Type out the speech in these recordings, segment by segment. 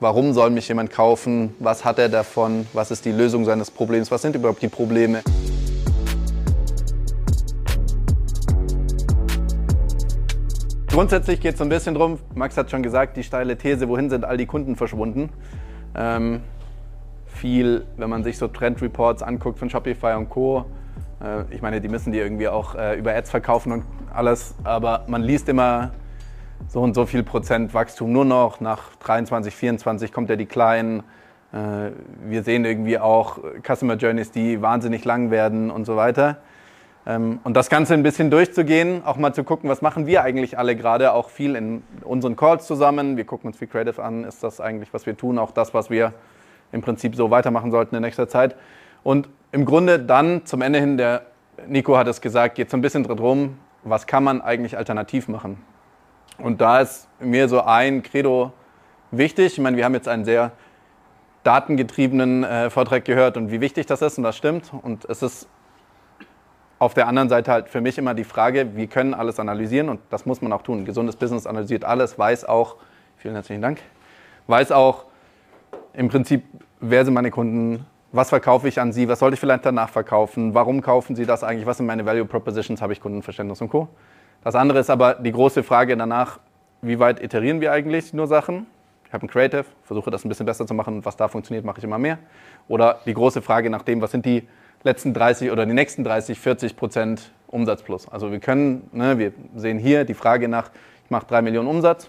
Warum soll mich jemand kaufen? Was hat er davon? Was ist die Lösung seines Problems? Was sind überhaupt die Probleme? Grundsätzlich geht es so ein bisschen drum, Max hat schon gesagt, die steile These, wohin sind all die Kunden verschwunden? Ähm, viel, wenn man sich so Trend-Reports anguckt von Shopify und Co., äh, ich meine, die müssen die irgendwie auch äh, über Ads verkaufen und alles, aber man liest immer so und so viel Prozent Wachstum nur noch, nach 23, 24 kommt ja die Kleinen. Äh, wir sehen irgendwie auch Customer Journeys, die wahnsinnig lang werden und so weiter. Ähm, und das Ganze ein bisschen durchzugehen, auch mal zu gucken, was machen wir eigentlich alle gerade, auch viel in unseren Calls zusammen. Wir gucken uns viel Creative an, ist das eigentlich, was wir tun, auch das, was wir im Prinzip so weitermachen sollten in nächster Zeit. Und im Grunde dann zum Ende hin, der Nico hat es gesagt, geht so ein bisschen darum, was kann man eigentlich alternativ machen. Und da ist mir so ein Credo wichtig. Ich meine, wir haben jetzt einen sehr datengetriebenen äh, Vortrag gehört und wie wichtig das ist und das stimmt. Und es ist auf der anderen Seite halt für mich immer die Frage, wir können alles analysieren und das muss man auch tun. Ein gesundes Business analysiert alles, weiß auch, vielen herzlichen Dank, weiß auch im Prinzip, wer sind meine Kunden, was verkaufe ich an sie, was sollte ich vielleicht danach verkaufen, warum kaufen sie das eigentlich, was sind meine Value Propositions, habe ich Kundenverständnis und Co. Das andere ist aber die große Frage danach, wie weit iterieren wir eigentlich nur Sachen? Ich habe ein Creative, versuche das ein bisschen besser zu machen, was da funktioniert, mache ich immer mehr. Oder die große Frage nach dem, was sind die letzten 30 oder die nächsten 30, 40 Prozent Umsatz plus. Also wir können, ne, wir sehen hier die Frage nach, ich mache 3 Millionen Umsatz,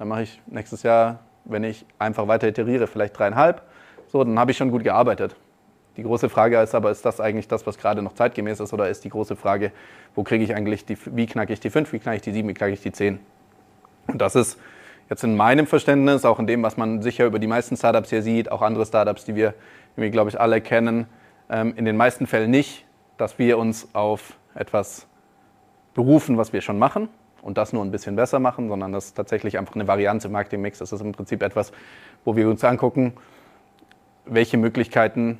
dann mache ich nächstes Jahr, wenn ich einfach weiter iteriere, vielleicht dreieinhalb. So, dann habe ich schon gut gearbeitet. Die große Frage ist aber, ist das eigentlich das, was gerade noch zeitgemäß ist, oder ist die große Frage, wo kriege ich eigentlich die, wie knacke ich die 5, wie knacke ich die 7, wie knacke ich die 10? Und das ist jetzt in meinem Verständnis, auch in dem, was man sicher über die meisten Startups hier sieht, auch andere Startups, die wir, glaube ich, alle kennen, ähm, in den meisten Fällen nicht, dass wir uns auf etwas berufen, was wir schon machen und das nur ein bisschen besser machen, sondern das ist tatsächlich einfach eine Varianz im Marketingmix. Das ist im Prinzip etwas, wo wir uns angucken, welche Möglichkeiten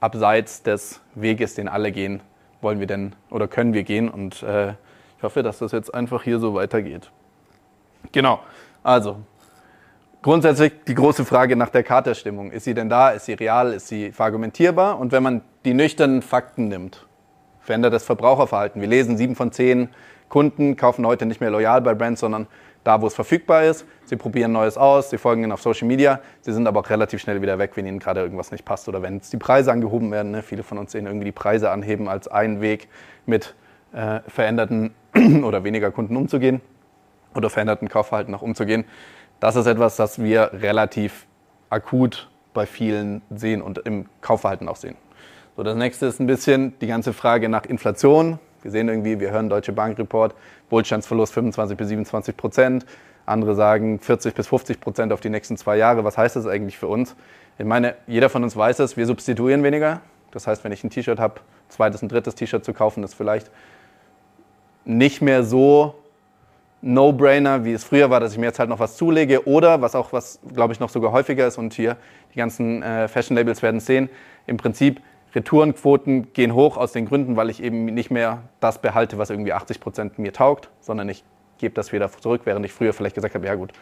abseits des Weges, den alle gehen, wollen wir denn oder können wir gehen. Und äh, ich hoffe, dass das jetzt einfach hier so weitergeht. Genau, also Grundsätzlich die große Frage nach der Katerstimmung. Ist sie denn da? Ist sie real? Ist sie verargumentierbar? Und wenn man die nüchternen Fakten nimmt, verändert das Verbraucherverhalten. Wir lesen, sieben von zehn Kunden kaufen heute nicht mehr loyal bei Brands, sondern da, wo es verfügbar ist. Sie probieren Neues aus, sie folgen ihnen auf Social Media. Sie sind aber auch relativ schnell wieder weg, wenn ihnen gerade irgendwas nicht passt oder wenn die Preise angehoben werden. Ne? Viele von uns sehen irgendwie die Preise anheben als einen Weg, mit äh, veränderten oder weniger Kunden umzugehen oder veränderten Kaufverhalten auch umzugehen. Das ist etwas, das wir relativ akut bei vielen sehen und im Kaufverhalten auch sehen. So, das nächste ist ein bisschen die ganze Frage nach Inflation. Wir sehen irgendwie, wir hören Deutsche Bank Report, Wohlstandsverlust 25 bis 27 Prozent. Andere sagen 40 bis 50 Prozent auf die nächsten zwei Jahre. Was heißt das eigentlich für uns? Ich meine, jeder von uns weiß es, wir substituieren weniger. Das heißt, wenn ich ein T-Shirt habe, zweites und drittes T-Shirt zu kaufen, ist vielleicht nicht mehr so No-Brainer, wie es früher war, dass ich mir jetzt halt noch was zulege. Oder, was auch, was glaube ich noch sogar häufiger ist und hier die ganzen äh, Fashion-Labels werden sehen, im Prinzip Retourenquoten gehen hoch aus den Gründen, weil ich eben nicht mehr das behalte, was irgendwie 80 Prozent mir taugt, sondern ich gebe das wieder zurück, während ich früher vielleicht gesagt habe, ja gut,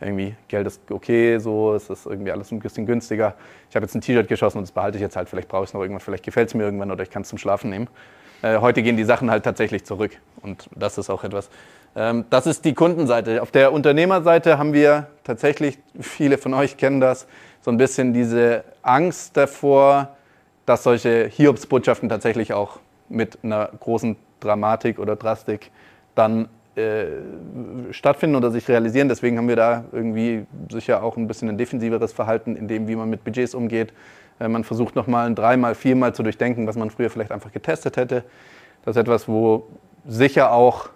irgendwie Geld ist okay, so, ist irgendwie alles ein bisschen günstiger. Ich habe jetzt ein T-Shirt geschossen und das behalte ich jetzt halt, vielleicht brauche ich es noch irgendwann, vielleicht gefällt es mir irgendwann oder ich kann es zum Schlafen nehmen. Äh, heute gehen die Sachen halt tatsächlich zurück und das ist auch etwas, ähm, das ist die Kundenseite. Auf der Unternehmerseite haben wir tatsächlich, viele von euch kennen das, so ein bisschen diese Angst davor, dass solche Hiobsbotschaften tatsächlich auch mit einer großen Dramatik oder Drastik dann äh, stattfinden oder sich realisieren. Deswegen haben wir da irgendwie sicher auch ein bisschen ein defensiveres Verhalten in dem, wie man mit Budgets umgeht. Äh, man versucht nochmal dreimal, viermal zu durchdenken, was man früher vielleicht einfach getestet hätte. Das ist etwas, wo sicher auch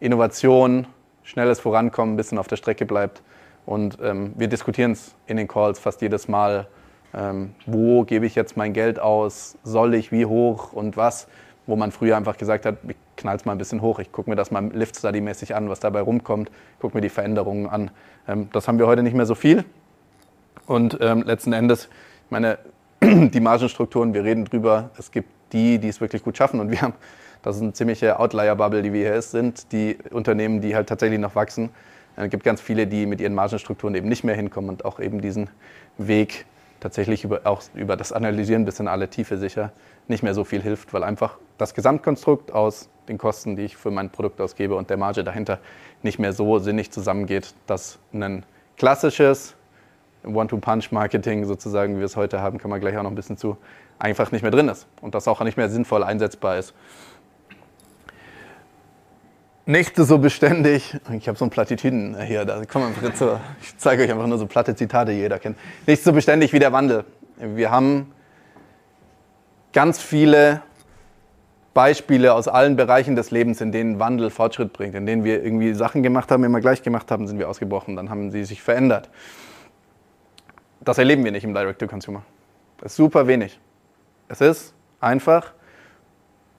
Innovation, schnelles Vorankommen ein bisschen auf der Strecke bleibt. Und ähm, wir diskutieren es in den Calls fast jedes Mal, ähm, wo gebe ich jetzt mein Geld aus, soll ich, wie hoch und was, wo man früher einfach gesagt hat, ich knall es mal ein bisschen hoch, ich gucke mir das mal Lift-Study-mäßig an, was dabei rumkommt, gucke mir die Veränderungen an. Ähm, das haben wir heute nicht mehr so viel. Und ähm, letzten Endes, ich meine, die Margenstrukturen, wir reden drüber, es gibt die, die es wirklich gut schaffen und wir haben das ist eine ziemliche Outlier-Bubble, die wir hier sind, die Unternehmen, die halt tatsächlich noch wachsen. Es gibt ganz viele, die mit ihren Margenstrukturen eben nicht mehr hinkommen und auch eben diesen Weg tatsächlich über, auch über das Analysieren bis in alle Tiefe sicher nicht mehr so viel hilft, weil einfach das Gesamtkonstrukt aus den Kosten, die ich für mein Produkt ausgebe und der Marge dahinter nicht mehr so sinnig zusammengeht, dass ein klassisches One-to-Punch-Marketing sozusagen, wie wir es heute haben, kann man gleich auch noch ein bisschen zu, einfach nicht mehr drin ist und das auch nicht mehr sinnvoll einsetzbar ist. Nicht so beständig, ich habe so ein Plattitüden hier, da kommen wir zu, ich zeige euch einfach nur so platte Zitate, die jeder kennt. Nicht so beständig wie der Wandel. Wir haben ganz viele Beispiele aus allen Bereichen des Lebens, in denen Wandel Fortschritt bringt, in denen wir irgendwie Sachen gemacht haben, immer gleich gemacht haben, sind wir ausgebrochen, dann haben sie sich verändert. Das erleben wir nicht im Direct-to-Consumer. Das ist super wenig. Es ist einfach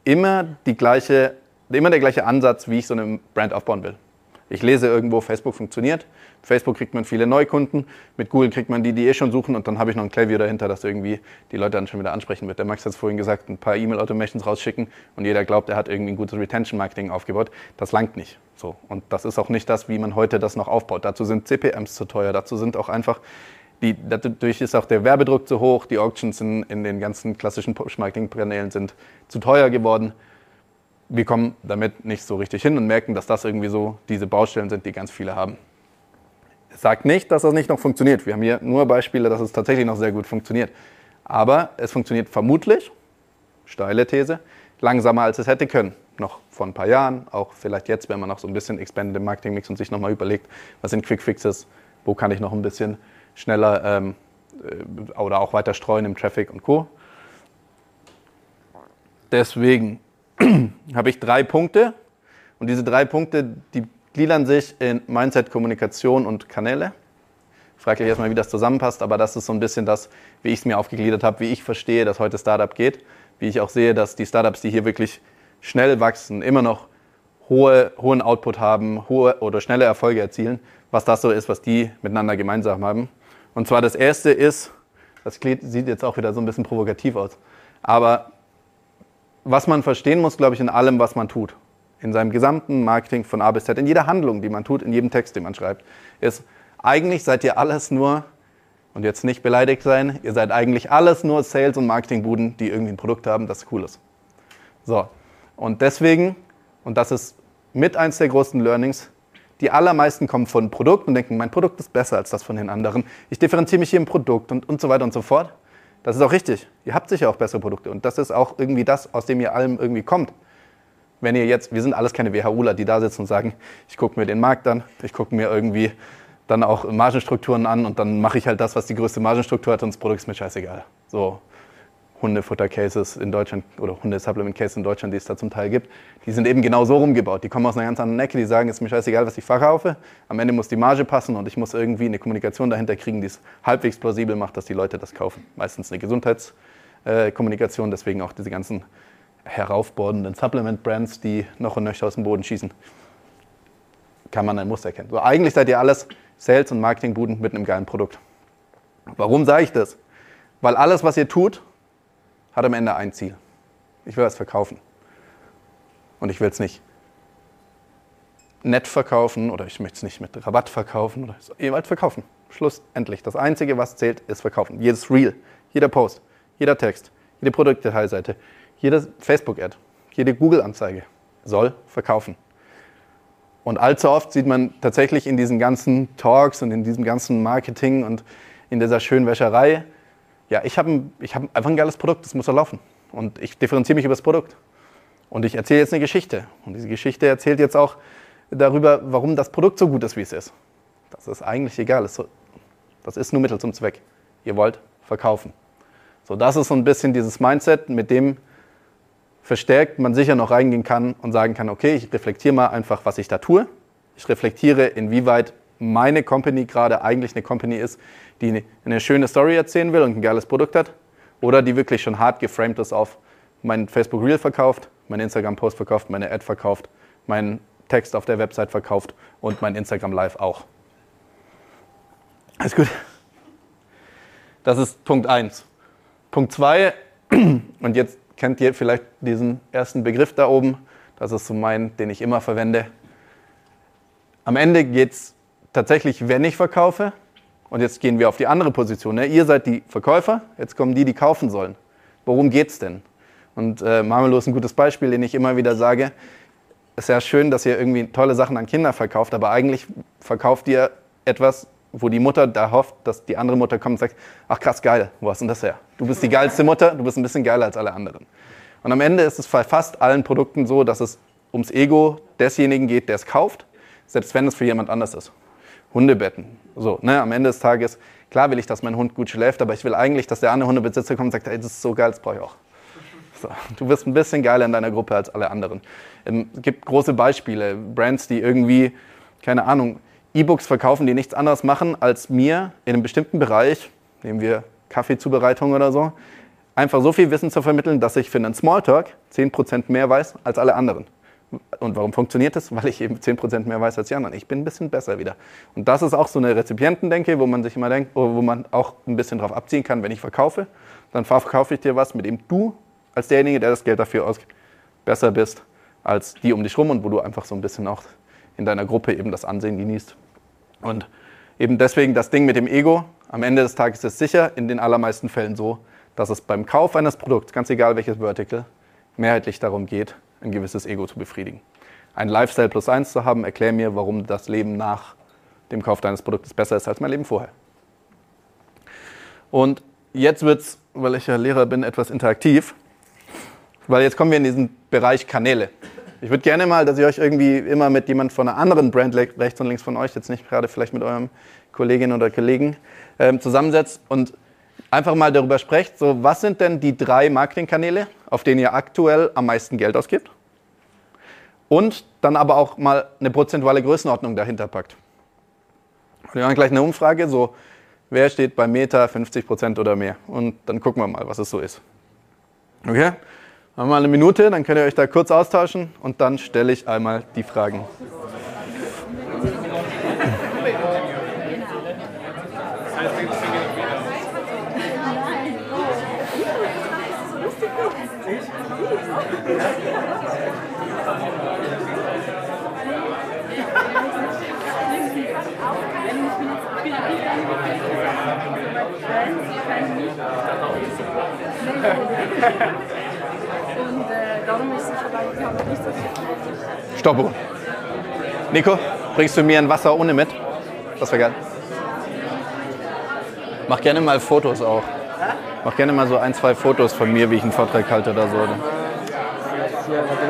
immer, die gleiche, immer der gleiche Ansatz, wie ich so eine Brand aufbauen will. Ich lese irgendwo, Facebook funktioniert. Facebook kriegt man viele Neukunden. Mit Google kriegt man die, die eh schon suchen. Und dann habe ich noch ein Klavier dahinter, das irgendwie die Leute dann schon wieder ansprechen wird. Der Max hat es vorhin gesagt, ein paar E-Mail-Automations rausschicken und jeder glaubt, er hat irgendwie ein gutes Retention-Marketing aufgebaut. Das langt nicht. So. Und das ist auch nicht das, wie man heute das noch aufbaut. Dazu sind CPMs zu teuer. Dazu sind auch einfach die, dadurch ist auch der Werbedruck zu hoch, die Auctions in, in den ganzen klassischen Push-Marketing-Kanälen sind zu teuer geworden. Wir kommen damit nicht so richtig hin und merken, dass das irgendwie so diese Baustellen sind, die ganz viele haben. Es sagt nicht, dass das nicht noch funktioniert. Wir haben hier nur Beispiele, dass es tatsächlich noch sehr gut funktioniert. Aber es funktioniert vermutlich, steile These, langsamer als es hätte können. Noch vor ein paar Jahren, auch vielleicht jetzt, wenn man noch so ein bisschen expanded im Marketing-Mix und sich nochmal überlegt, was sind Quick Fixes, wo kann ich noch ein bisschen schneller ähm, äh, oder auch weiter streuen im Traffic und Co. Deswegen habe ich drei Punkte und diese drei Punkte, die gliedern sich in Mindset, Kommunikation und Kanäle. Ich frage euch erstmal, wie das zusammenpasst, aber das ist so ein bisschen das, wie ich es mir aufgegliedert habe, wie ich verstehe, dass heute Startup geht, wie ich auch sehe, dass die Startups, die hier wirklich schnell wachsen, immer noch hohe, hohen Output haben, hohe oder schnelle Erfolge erzielen, was das so ist, was die miteinander gemeinsam haben. Und zwar das erste ist, das sieht jetzt auch wieder so ein bisschen provokativ aus, aber was man verstehen muss, glaube ich, in allem, was man tut, in seinem gesamten Marketing von A bis Z, in jeder Handlung, die man tut, in jedem Text, den man schreibt, ist, eigentlich seid ihr alles nur, und jetzt nicht beleidigt sein, ihr seid eigentlich alles nur Sales- und Marketingbuden, die irgendwie ein Produkt haben, das cool ist. So, und deswegen, und das ist mit eins der großen Learnings, die allermeisten kommen von Produkt und denken, mein Produkt ist besser als das von den anderen. Ich differenziere mich hier im Produkt und, und so weiter und so fort. Das ist auch richtig. Ihr habt sicher auch bessere Produkte und das ist auch irgendwie das, aus dem ihr allem irgendwie kommt. Wenn ihr jetzt, wir sind alles keine WHUler, die da sitzen und sagen, ich gucke mir den Markt an, ich gucke mir irgendwie dann auch Margenstrukturen an und dann mache ich halt das, was die größte Margenstruktur hat und das Produkt ist mir scheißegal. So, Hundefutter-Cases in Deutschland oder Hunde-Supplement-Cases in Deutschland, die es da zum Teil gibt, die sind eben genau so rumgebaut. Die kommen aus einer ganz anderen Ecke, die sagen, es ist mir scheißegal, was ich verkaufe. Am Ende muss die Marge passen und ich muss irgendwie eine Kommunikation dahinter kriegen, die es halbwegs plausibel macht, dass die Leute das kaufen. Meistens eine Gesundheitskommunikation, deswegen auch diese ganzen heraufbordenden Supplement-Brands, die noch und nöcher aus dem Boden schießen. Kann man ein Muster erkennen. So, eigentlich seid ihr alles Sales- und Marketingbuden mit einem geilen Produkt. Warum sage ich das? Weil alles, was ihr tut, hat am Ende ein Ziel. Ich will was verkaufen. Und ich will es nicht nett verkaufen oder ich möchte es nicht mit Rabatt verkaufen. Oder wollt verkaufen. Schluss, endlich. Das Einzige, was zählt, ist verkaufen. Jedes Reel, jeder Post, jeder Text, jede Produktdetailseite, jede Facebook-Ad, jede Google-Anzeige soll verkaufen. Und allzu oft sieht man tatsächlich in diesen ganzen Talks und in diesem ganzen Marketing und in dieser Schönwäscherei, ja, ich habe ich hab einfach ein geiles Produkt, das muss doch laufen. Und ich differenziere mich über das Produkt. Und ich erzähle jetzt eine Geschichte. Und diese Geschichte erzählt jetzt auch darüber, warum das Produkt so gut ist, wie es ist. Das ist eigentlich egal. Das ist nur Mittel zum Zweck. Ihr wollt verkaufen. So, das ist so ein bisschen dieses Mindset, mit dem verstärkt man sicher noch reingehen kann und sagen kann, okay, ich reflektiere mal einfach, was ich da tue. Ich reflektiere, inwieweit meine Company gerade eigentlich eine Company ist, die eine schöne Story erzählen will und ein geiles Produkt hat, oder die wirklich schon hart geframed ist auf mein Facebook Reel verkauft, mein Instagram Post verkauft, meine Ad verkauft, meinen Text auf der Website verkauft und mein Instagram Live auch. Alles gut. Das ist Punkt 1. Punkt 2, und jetzt kennt ihr vielleicht diesen ersten Begriff da oben, das ist so mein, den ich immer verwende. Am Ende geht es tatsächlich, wenn ich verkaufe, und jetzt gehen wir auf die andere Position, ne? ihr seid die Verkäufer, jetzt kommen die, die kaufen sollen. Worum geht es denn? Und äh, Marmelo ist ein gutes Beispiel, den ich immer wieder sage. Es ist ja schön, dass ihr irgendwie tolle Sachen an Kinder verkauft, aber eigentlich verkauft ihr etwas, wo die Mutter da hofft, dass die andere Mutter kommt und sagt, ach krass, geil, wo hast denn das her? Du bist die geilste Mutter, du bist ein bisschen geiler als alle anderen. Und am Ende ist es bei fast allen Produkten so, dass es ums Ego desjenigen geht, der es kauft, selbst wenn es für jemand anders ist. Hundebetten. So, ne, am Ende des Tages, klar will ich, dass mein Hund gut schläft, aber ich will eigentlich, dass der andere Hundebesitzer kommt und sagt, hey, das ist so geil, das brauche ich auch. So, du bist ein bisschen geiler in deiner Gruppe als alle anderen. Ähm, es gibt große Beispiele, Brands, die irgendwie, keine Ahnung, E-Books verkaufen, die nichts anderes machen, als mir in einem bestimmten Bereich, nehmen wir Kaffeezubereitung oder so, einfach so viel Wissen zu vermitteln, dass ich für einen Smalltalk 10% mehr weiß als alle anderen. Und warum funktioniert das? Weil ich eben 10% mehr weiß als die anderen. Ich bin ein bisschen besser wieder. Und das ist auch so eine Rezipientendenke, wo man sich immer denkt, wo man auch ein bisschen drauf abziehen kann, wenn ich verkaufe, dann verkaufe ich dir was, mit dem du als derjenige, der das Geld dafür ausgibt, besser bist als die um dich rum und wo du einfach so ein bisschen auch in deiner Gruppe eben das Ansehen genießt. Und eben deswegen das Ding mit dem Ego, am Ende des Tages ist es sicher in den allermeisten Fällen so, dass es beim Kauf eines Produkts, ganz egal welches Vertical, mehrheitlich darum geht, ein gewisses Ego zu befriedigen. Ein Lifestyle plus eins zu haben, erklär mir, warum das Leben nach dem Kauf deines Produktes besser ist als mein Leben vorher. Und jetzt wird es, weil ich ja Lehrer bin, etwas interaktiv, weil jetzt kommen wir in diesen Bereich Kanäle. Ich würde gerne mal, dass ihr euch irgendwie immer mit jemand von einer anderen Brand rechts und links von euch, jetzt nicht gerade vielleicht mit eurem Kolleginnen oder Kollegen, ähm, zusammensetzt und einfach mal darüber sprecht, so was sind denn die drei Marketingkanäle, auf denen ihr aktuell am meisten Geld ausgibt? Und dann aber auch mal eine prozentuale Größenordnung dahinter packt. Wir machen gleich eine Umfrage, so wer steht bei Meta 50% oder mehr? Und dann gucken wir mal, was es so ist. Okay? Machen wir mal eine Minute, dann könnt ihr euch da kurz austauschen und dann stelle ich einmal die Fragen. Stoppo. Nico, bringst du mir ein Wasser ohne mit? Das wäre geil. Mach gerne mal Fotos auch. Mach gerne mal so ein, zwei Fotos von mir, wie ich einen Vortrag halte oder so. Ja,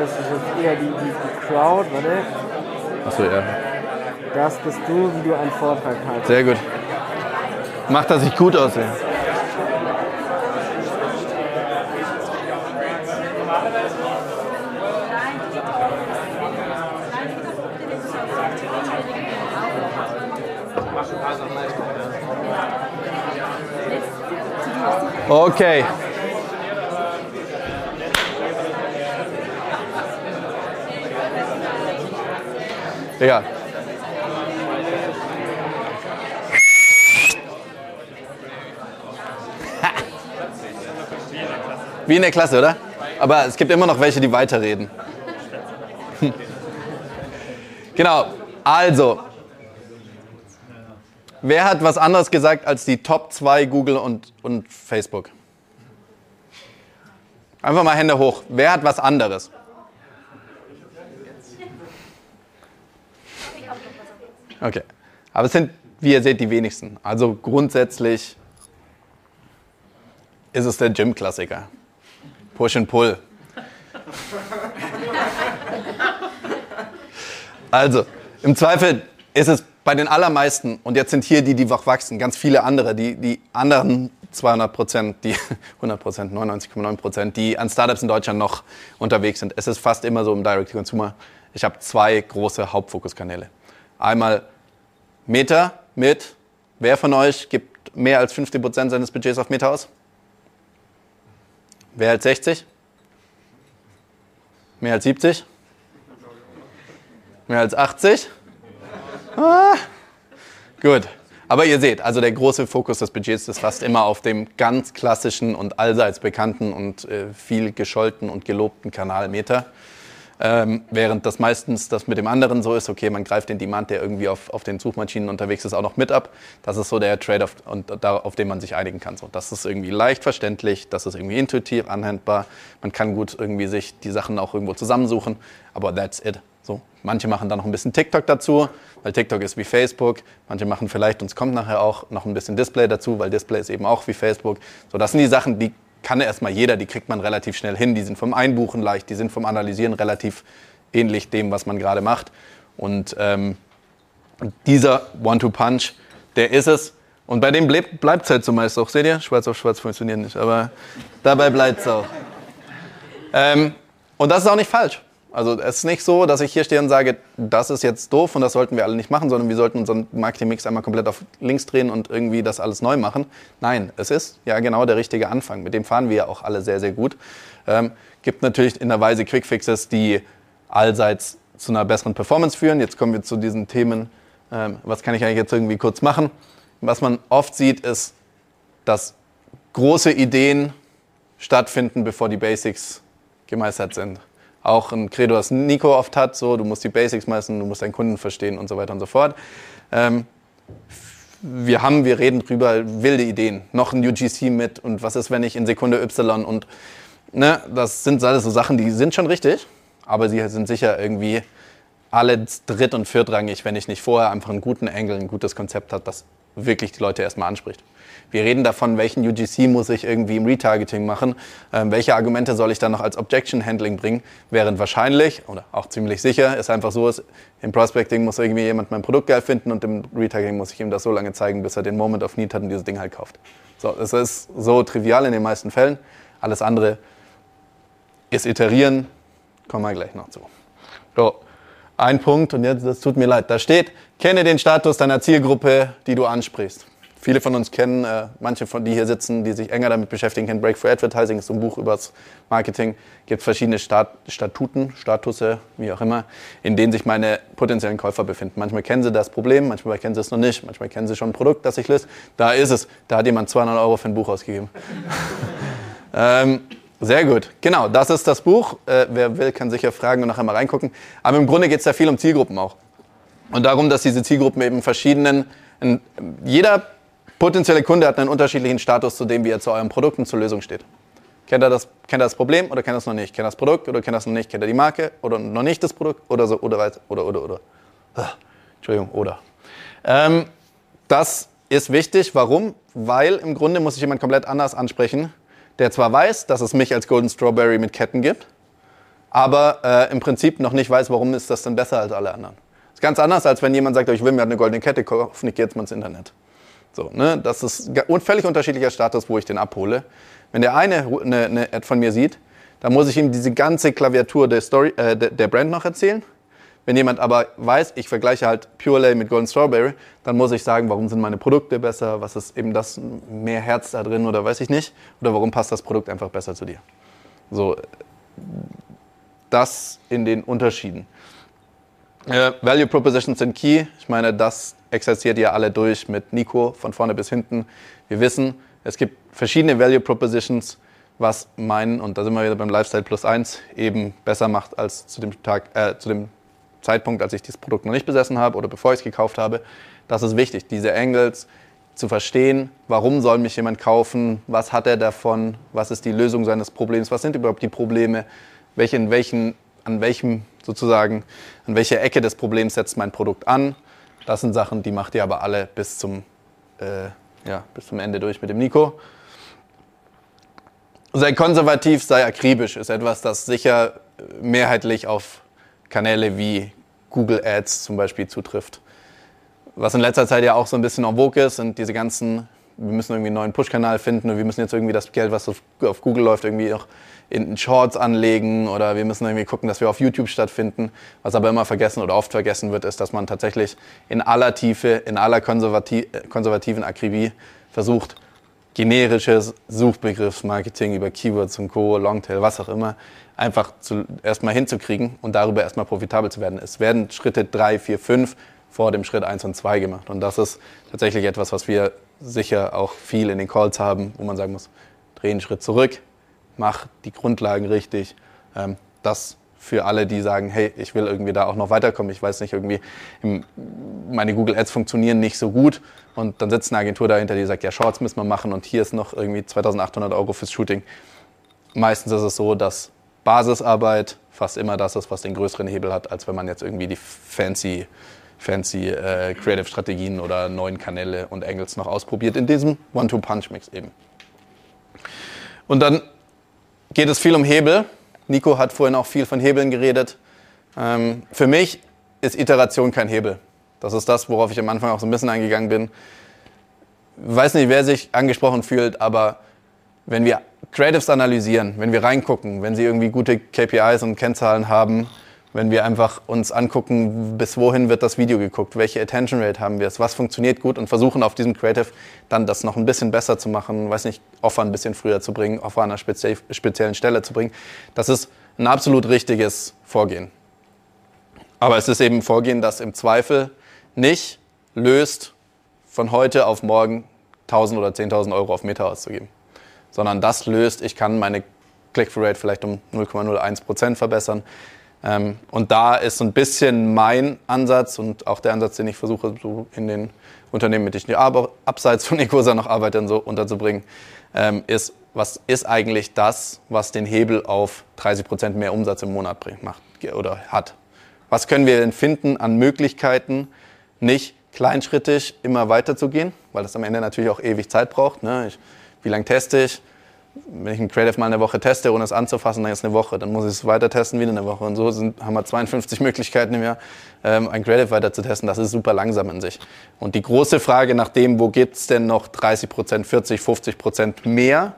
das ist jetzt eher die, die Crowd, warte. Achso, ja. Das bist du, wie du einen Vortrag haltest. Sehr gut. Mach, dass ich gut aussehe. Okay. Egal. Wie in der Klasse, oder? Aber es gibt immer noch welche, die weiterreden. genau. Also, Wer hat was anderes gesagt als die Top 2 Google und, und Facebook? Einfach mal Hände hoch. Wer hat was anderes? Okay. Aber es sind, wie ihr seht, die wenigsten. Also grundsätzlich ist es der Gym-Klassiker. Push and Pull. Also, im Zweifel ist es bei den allermeisten, und jetzt sind hier die, die wachsen, ganz viele andere, die, die anderen 200 Prozent, die 100 Prozent, 99,9 Prozent, die an Startups in Deutschland noch unterwegs sind. Es ist fast immer so im Direct-to-Consumer. Ich habe zwei große Hauptfokuskanäle. Einmal Meta mit, wer von euch gibt mehr als 50 Prozent seines Budgets auf Meta aus? Mehr als 60? Mehr als 70? Mehr als 80? Ah, gut. Aber ihr seht, also der große Fokus des Budgets ist fast immer auf dem ganz klassischen und allseits bekannten und äh, viel gescholten und gelobten Kanal Meta. Ähm, während das meistens das mit dem anderen so ist, okay, man greift den Demand, der irgendwie auf, auf den Suchmaschinen unterwegs ist, auch noch mit ab. Das ist so der Trade-off, auf den man sich einigen kann. So, das ist irgendwie leicht verständlich, das ist irgendwie intuitiv anwendbar. Man kann gut irgendwie sich die Sachen auch irgendwo zusammensuchen, aber that's it. So, manche machen dann noch ein bisschen TikTok dazu, weil TikTok ist wie Facebook. Manche machen vielleicht, und es kommt nachher auch, noch ein bisschen Display dazu, weil Display ist eben auch wie Facebook. So, das sind die Sachen, die kann erstmal jeder, die kriegt man relativ schnell hin. Die sind vom Einbuchen leicht, die sind vom Analysieren relativ ähnlich dem, was man gerade macht. Und ähm, dieser One-Two-Punch, der ist es. Und bei dem bleibt es halt zumeist auch. Seht ihr? Schwarz auf Schwarz funktioniert nicht, aber dabei bleibt es auch. Ähm, und das ist auch nicht falsch. Also es ist nicht so, dass ich hier stehe und sage, das ist jetzt doof und das sollten wir alle nicht machen, sondern wir sollten unseren Marketingmix einmal komplett auf links drehen und irgendwie das alles neu machen. Nein, es ist ja genau der richtige Anfang. Mit dem fahren wir ja auch alle sehr, sehr gut. Ähm, gibt natürlich in der Weise Quickfixes, die allseits zu einer besseren Performance führen. Jetzt kommen wir zu diesen Themen. Ähm, was kann ich eigentlich jetzt irgendwie kurz machen? Was man oft sieht, ist, dass große Ideen stattfinden, bevor die Basics gemeistert sind auch ein Credo, das Nico oft hat, so du musst die Basics meistern, du musst deinen Kunden verstehen und so weiter und so fort. Ähm, wir haben, wir reden drüber, wilde Ideen, noch ein UGC mit und was ist, wenn ich in Sekunde Y und ne, das sind alles so Sachen, die sind schon richtig, aber sie sind sicher irgendwie alle dritt- und viertrangig, wenn ich nicht vorher einfach einen guten Angle, ein gutes Konzept habe, das wirklich die Leute erstmal anspricht. Wir reden davon, welchen UGC muss ich irgendwie im Retargeting machen, ähm, welche Argumente soll ich dann noch als Objection Handling bringen, während wahrscheinlich oder auch ziemlich sicher es einfach so ist, im Prospecting muss irgendwie jemand mein Produkt geil finden und im Retargeting muss ich ihm das so lange zeigen, bis er den Moment of Need hat und dieses Ding halt kauft. So, es ist so trivial in den meisten Fällen. Alles andere ist iterieren, kommen wir gleich noch zu. Ein Punkt und jetzt, das tut mir leid, da steht, kenne den Status deiner Zielgruppe, die du ansprichst. Viele von uns kennen, äh, manche von die hier sitzen, die sich enger damit beschäftigen, kennen Breakthrough Advertising, ist so ein Buch über das Marketing. Gibt verschiedene Stat Statuten, Statusse, wie auch immer, in denen sich meine potenziellen Käufer befinden. Manchmal kennen sie das Problem, manchmal kennen sie es noch nicht, manchmal kennen sie schon ein Produkt, das sich löst. Da ist es. Da hat jemand 200 Euro für ein Buch ausgegeben. ähm, sehr gut. Genau, das ist das Buch. Äh, wer will, kann sicher fragen und nachher mal reingucken. Aber im Grunde geht es da viel um Zielgruppen auch. Und darum, dass diese Zielgruppen eben verschiedenen, in, jeder Potenzielle Kunde hat einen unterschiedlichen Status zu dem, wie er zu eurem Produkt und zur Lösung steht. Kennt er das, kennt er das Problem oder kennt er es noch nicht? Kennt er das Produkt oder kennt er es noch nicht? Kennt er die Marke oder noch nicht das Produkt oder so oder weiter oder oder oder. Ah, Entschuldigung, oder. Ähm, das ist wichtig. Warum? Weil im Grunde muss ich jemand komplett anders ansprechen, der zwar weiß, dass es mich als Golden Strawberry mit Ketten gibt, aber äh, im Prinzip noch nicht weiß, warum ist das denn besser als alle anderen. Das ist ganz anders, als wenn jemand sagt, ich will mir eine goldene Kette kaufen, ich gehe jetzt mal ins Internet. So, ne? Das ist ein völlig unterschiedlicher Status, wo ich den abhole. Wenn der eine eine, eine Ad von mir sieht, dann muss ich ihm diese ganze Klaviatur der, Story, äh, der Brand noch erzählen. Wenn jemand aber weiß, ich vergleiche halt Pure Lay mit Golden Strawberry, dann muss ich sagen, warum sind meine Produkte besser, was ist eben das mehr Herz da drin oder weiß ich nicht, oder warum passt das Produkt einfach besser zu dir. So, das in den Unterschieden. Äh, Value Propositions sind key. Ich meine, das exerziert ihr alle durch mit Nico von vorne bis hinten. Wir wissen, es gibt verschiedene Value Propositions, was meinen, und da sind wir wieder beim Lifestyle Plus 1, eben besser macht als zu dem, Tag, äh, zu dem Zeitpunkt, als ich dieses Produkt noch nicht besessen habe oder bevor ich es gekauft habe. Das ist wichtig, diese Angles zu verstehen, warum soll mich jemand kaufen, was hat er davon, was ist die Lösung seines Problems, was sind überhaupt die Probleme, welche, in welchen, an welchem sozusagen, an welcher Ecke des Problems setzt mein Produkt an? Das sind Sachen, die macht ihr aber alle bis zum, äh, ja, bis zum Ende durch mit dem Nico. Sei konservativ, sei akribisch ist etwas, das sicher mehrheitlich auf Kanäle wie Google Ads zum Beispiel zutrifft. Was in letzter Zeit ja auch so ein bisschen en vogue ist, sind diese ganzen, wir müssen irgendwie einen neuen Push-Kanal finden und wir müssen jetzt irgendwie das Geld, was auf, Google läuft, irgendwie auch in Shorts anlegen oder wir müssen irgendwie gucken, dass wir auf YouTube stattfinden. Was aber immer vergessen oder oft vergessen wird, ist, dass man tatsächlich in aller Tiefe, in aller konservati konservativen Akribie versucht, generisches Suchbegriffsmarketing über Keywords und Co., Longtail, was auch immer, einfach erstmal hinzukriegen und darüber erstmal profitabel zu werden. Es werden Schritte 3, 4, 5 vor dem Schritt 1 und 2 gemacht. Und das ist tatsächlich etwas, was wir sicher auch viel in den Calls haben, wo man sagen muss, dreh einen Schritt zurück, mach die Grundlagen richtig. Ähm, das für alle, die sagen, hey, ich will irgendwie da auch noch weiterkommen. Ich weiß nicht, irgendwie meine Google Ads funktionieren nicht so gut. Und dann sitzt eine Agentur dahinter, die sagt, ja, Shorts müssen wir machen und hier ist noch irgendwie 2800 Euro fürs Shooting. Meistens ist es so, dass Basisarbeit fast immer das ist, was den größeren Hebel hat, als wenn man jetzt irgendwie die fancy, fancy äh, Creative-Strategien oder neuen Kanäle und Angles noch ausprobiert. In diesem One-Two-Punch-Mix eben. Und dann geht es viel um Hebel. Nico hat vorhin auch viel von Hebeln geredet. Ähm, für mich ist Iteration kein Hebel. Das ist das, worauf ich am Anfang auch so ein bisschen eingegangen bin. Weiß nicht, wer sich angesprochen fühlt, aber wenn wir Creatives analysieren, wenn wir reingucken, wenn sie irgendwie gute KPIs und Kennzahlen haben, wenn wir einfach uns angucken, bis wohin wird das Video geguckt, welche Attention Rate haben wir, was funktioniert gut und versuchen auf diesem Creative dann das noch ein bisschen besser zu machen, weiß nicht, Offer ein bisschen früher zu bringen, Offer an einer speziellen Stelle zu bringen. Das ist ein absolut richtiges Vorgehen. Aber es ist eben ein Vorgehen, das im Zweifel nicht löst, von heute auf morgen 1000 oder 10.000 Euro auf Meta auszugeben, sondern das löst, ich kann meine Click-Through-Rate vielleicht um 0,01 Prozent verbessern. Ähm, und da ist so ein bisschen mein Ansatz und auch der Ansatz, den ich versuche, so in den Unternehmen, mit denen ich abseits von Ecosa noch arbeite, so unterzubringen, ähm, ist, was ist eigentlich das, was den Hebel auf 30 Prozent mehr Umsatz im Monat bringt, macht oder hat? Was können wir denn finden an Möglichkeiten, nicht kleinschrittig immer weiterzugehen, weil das am Ende natürlich auch ewig Zeit braucht. Ne? Ich, wie lange teste ich? wenn ich ein Creative mal eine Woche teste, ohne es anzufassen, dann ist es eine Woche. Dann muss ich es weiter testen, wieder eine Woche. Und so sind, haben wir 52 Möglichkeiten im Jahr, ähm, ein Creative weiter zu testen. Das ist super langsam in sich. Und die große Frage nach dem, wo gibt es denn noch 30 Prozent, 40, 50 Prozent mehr?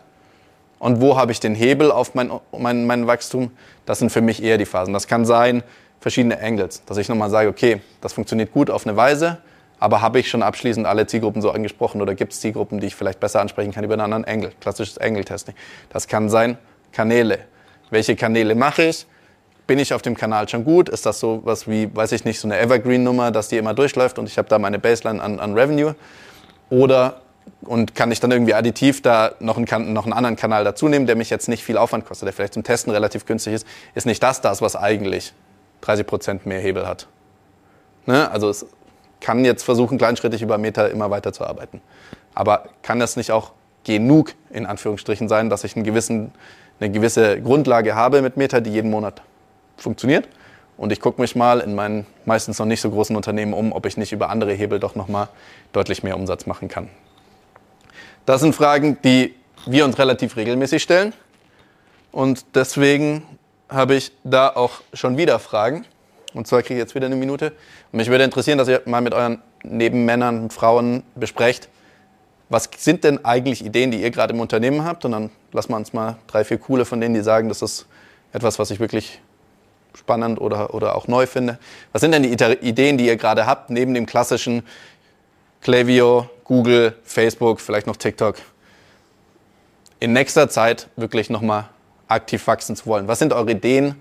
Und wo habe ich den Hebel auf mein, mein, mein Wachstum? Das sind für mich eher die Phasen. Das kann sein, verschiedene Angles. Dass ich nochmal sage, okay, das funktioniert gut auf eine Weise, aber habe ich schon abschließend alle Zielgruppen so angesprochen oder gibt es Zielgruppen, die ich vielleicht besser ansprechen kann über einen anderen Angle? Klassisches Angle-Testing. Das kann sein Kanäle. Welche Kanäle mache ich? Bin ich auf dem Kanal schon gut? Ist das so was wie, weiß ich nicht, so eine Evergreen-Nummer, dass die immer durchläuft und ich habe da meine Baseline an, an Revenue? Oder und kann ich dann irgendwie additiv da noch einen, noch einen anderen Kanal dazu nehmen, der mich jetzt nicht viel Aufwand kostet, der vielleicht zum Testen relativ günstig ist, ist nicht das das, was eigentlich 30% mehr Hebel hat. Ne? Also es kann jetzt versuchen, kleinschrittig über Meta immer weiter zu arbeiten. Aber kann das nicht auch genug, in Anführungsstrichen, sein, dass ich einen gewissen, eine gewisse Grundlage habe mit Meta, die jeden Monat funktioniert? Und ich gucke mich mal in meinen meistens noch nicht so großen Unternehmen um, ob ich nicht über andere Hebel doch nochmal deutlich mehr Umsatz machen kann. Das sind Fragen, die wir uns relativ regelmäßig stellen. Und deswegen habe ich da auch schon wieder Fragen. Und zwar kriege ich jetzt wieder eine Minute. Und mich würde interessieren, dass ihr mal mit euren Nebenmännern Frauen besprecht, was sind denn eigentlich Ideen, die ihr gerade im Unternehmen habt? Und dann lassen wir uns mal drei, vier coole von denen, die sagen, das ist etwas, was ich wirklich spannend oder, oder auch neu finde. Was sind denn die Ideen, die ihr gerade habt, neben dem klassischen Klaviyo, Google, Facebook, vielleicht noch TikTok? In nächster Zeit wirklich nochmal aktiv wachsen zu wollen. Was sind eure Ideen,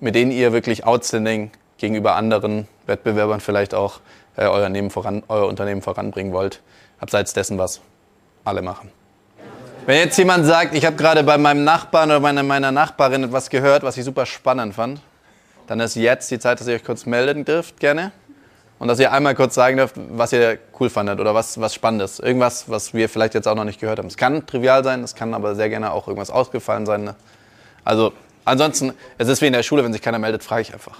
mit denen ihr wirklich outstanding gegenüber anderen Wettbewerbern vielleicht auch äh, euer, Unternehmen voran, euer Unternehmen voranbringen wollt, abseits dessen, was alle machen. Wenn jetzt jemand sagt, ich habe gerade bei meinem Nachbarn oder meiner, meiner Nachbarin etwas gehört, was ich super spannend fand, dann ist jetzt die Zeit, dass ihr euch kurz melden dürft, gerne. Und dass ihr einmal kurz sagen dürft, was ihr cool fandet oder was, was Spannendes. Irgendwas, was wir vielleicht jetzt auch noch nicht gehört haben. Es kann trivial sein, es kann aber sehr gerne auch irgendwas ausgefallen sein. Ne? Also Ansonsten, es ist wie in der Schule, wenn sich keiner meldet, frage ich einfach.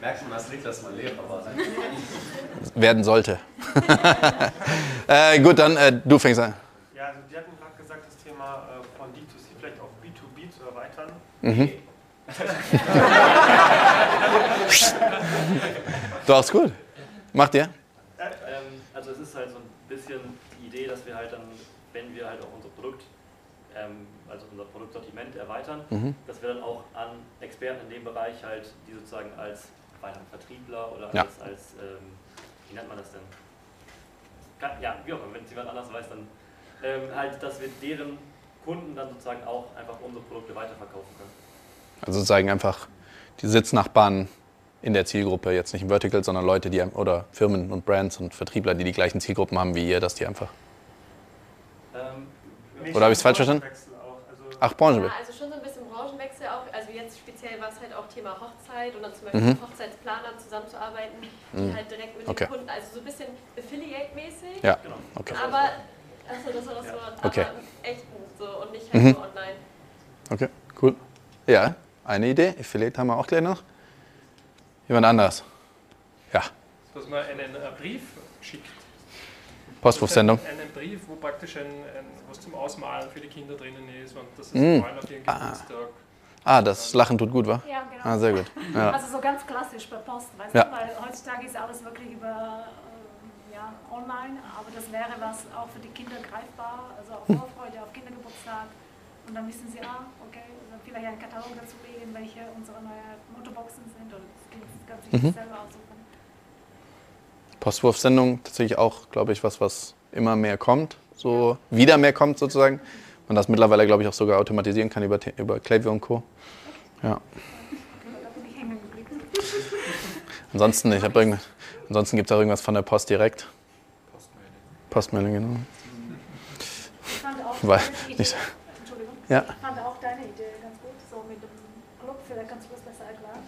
Merkst du, was liegt, dass man Lehrer war? Werden sollte. äh, gut, dann äh, du fängst an. Ja, also die hatten gerade gesagt, das Thema äh, von D2C vielleicht auf B2B zu erweitern. Mhm. du hast gut. Macht ihr? Ähm, also es ist halt so ein bisschen die Idee, dass wir halt dann, wenn wir halt auch unser Produkt ähm, Produktsortiment erweitern, mhm. dass wir dann auch an Experten in dem Bereich halt, die sozusagen als weiteren Vertriebler oder ja. als, als ähm, wie nennt man das denn? Ja, wie auch immer, wenn es jemand anders weiß, dann ähm, halt, dass wir deren Kunden dann sozusagen auch einfach unsere Produkte weiterverkaufen können. Also sozusagen einfach die Sitznachbarn in der Zielgruppe, jetzt nicht im Vertical, sondern Leute, die oder Firmen und Brands und Vertriebler, die die gleichen Zielgruppen haben wie ihr, dass die einfach. Ähm, oder habe ich es falsch verstanden? Ach, Branchenwechsel. Ja, also schon so ein bisschen jetzt speziell war es halt auch Thema Hochzeit und dann zum Beispiel mit Hochzeitsplanern zusammenzuarbeiten, die halt direkt mit Okay. den Kunden, also so ein bisschen Affiliate-mäßig. Ja, Genau. okay. Aber, achso, das war das Wort, aber Okay. im echten so und nicht halt Mhm. nur online. Okay, cool. Ja, eine Idee. Affiliate haben wir auch gleich noch. Jemand anders? Ja, Dass man einen äh, Brief schickt. Postwurfsendung. Einen Brief, wo praktisch ein, ein, was zum Ausmalen für die Kinder drinnen ist und das ist Mm. vor allem auf ihren Ah. Geburtstag. Ah, das Lachen tut gut, wa? Ja, genau. Ah, sehr gut. Ja. Also so ganz klassisch per Post, weißt Ja. du, weil heutzutage ist alles wirklich über ähm, ja, online, aber das wäre was auch für die Kinder greifbar, also auf Vorfreude, auf Kindergeburtstag. Und dann wissen sie, ah, okay, also vielleicht einen Katalog dazu legen, welche unsere neuen Motorboxen sind oder das Kind kann sich Mhm. selber aussuchen. Postwurfsendung tatsächlich auch, glaube ich, was, was immer mehr kommt, so wieder mehr kommt sozusagen. Man das mittlerweile, glaube ich, auch sogar automatisieren kann über, über Klaviyo und Co. Ja. Da. Ansonsten, ich habe irgend, ansonsten gibt es auch irgendwas von der Post direkt. Postmeldung, genau. Ich fand auch Weil- Idee, nicht- Entschuldigung, Ja. ich fand auch deine Idee ganz gut, so mit dem Club, vielleicht kannst du das besser erklären.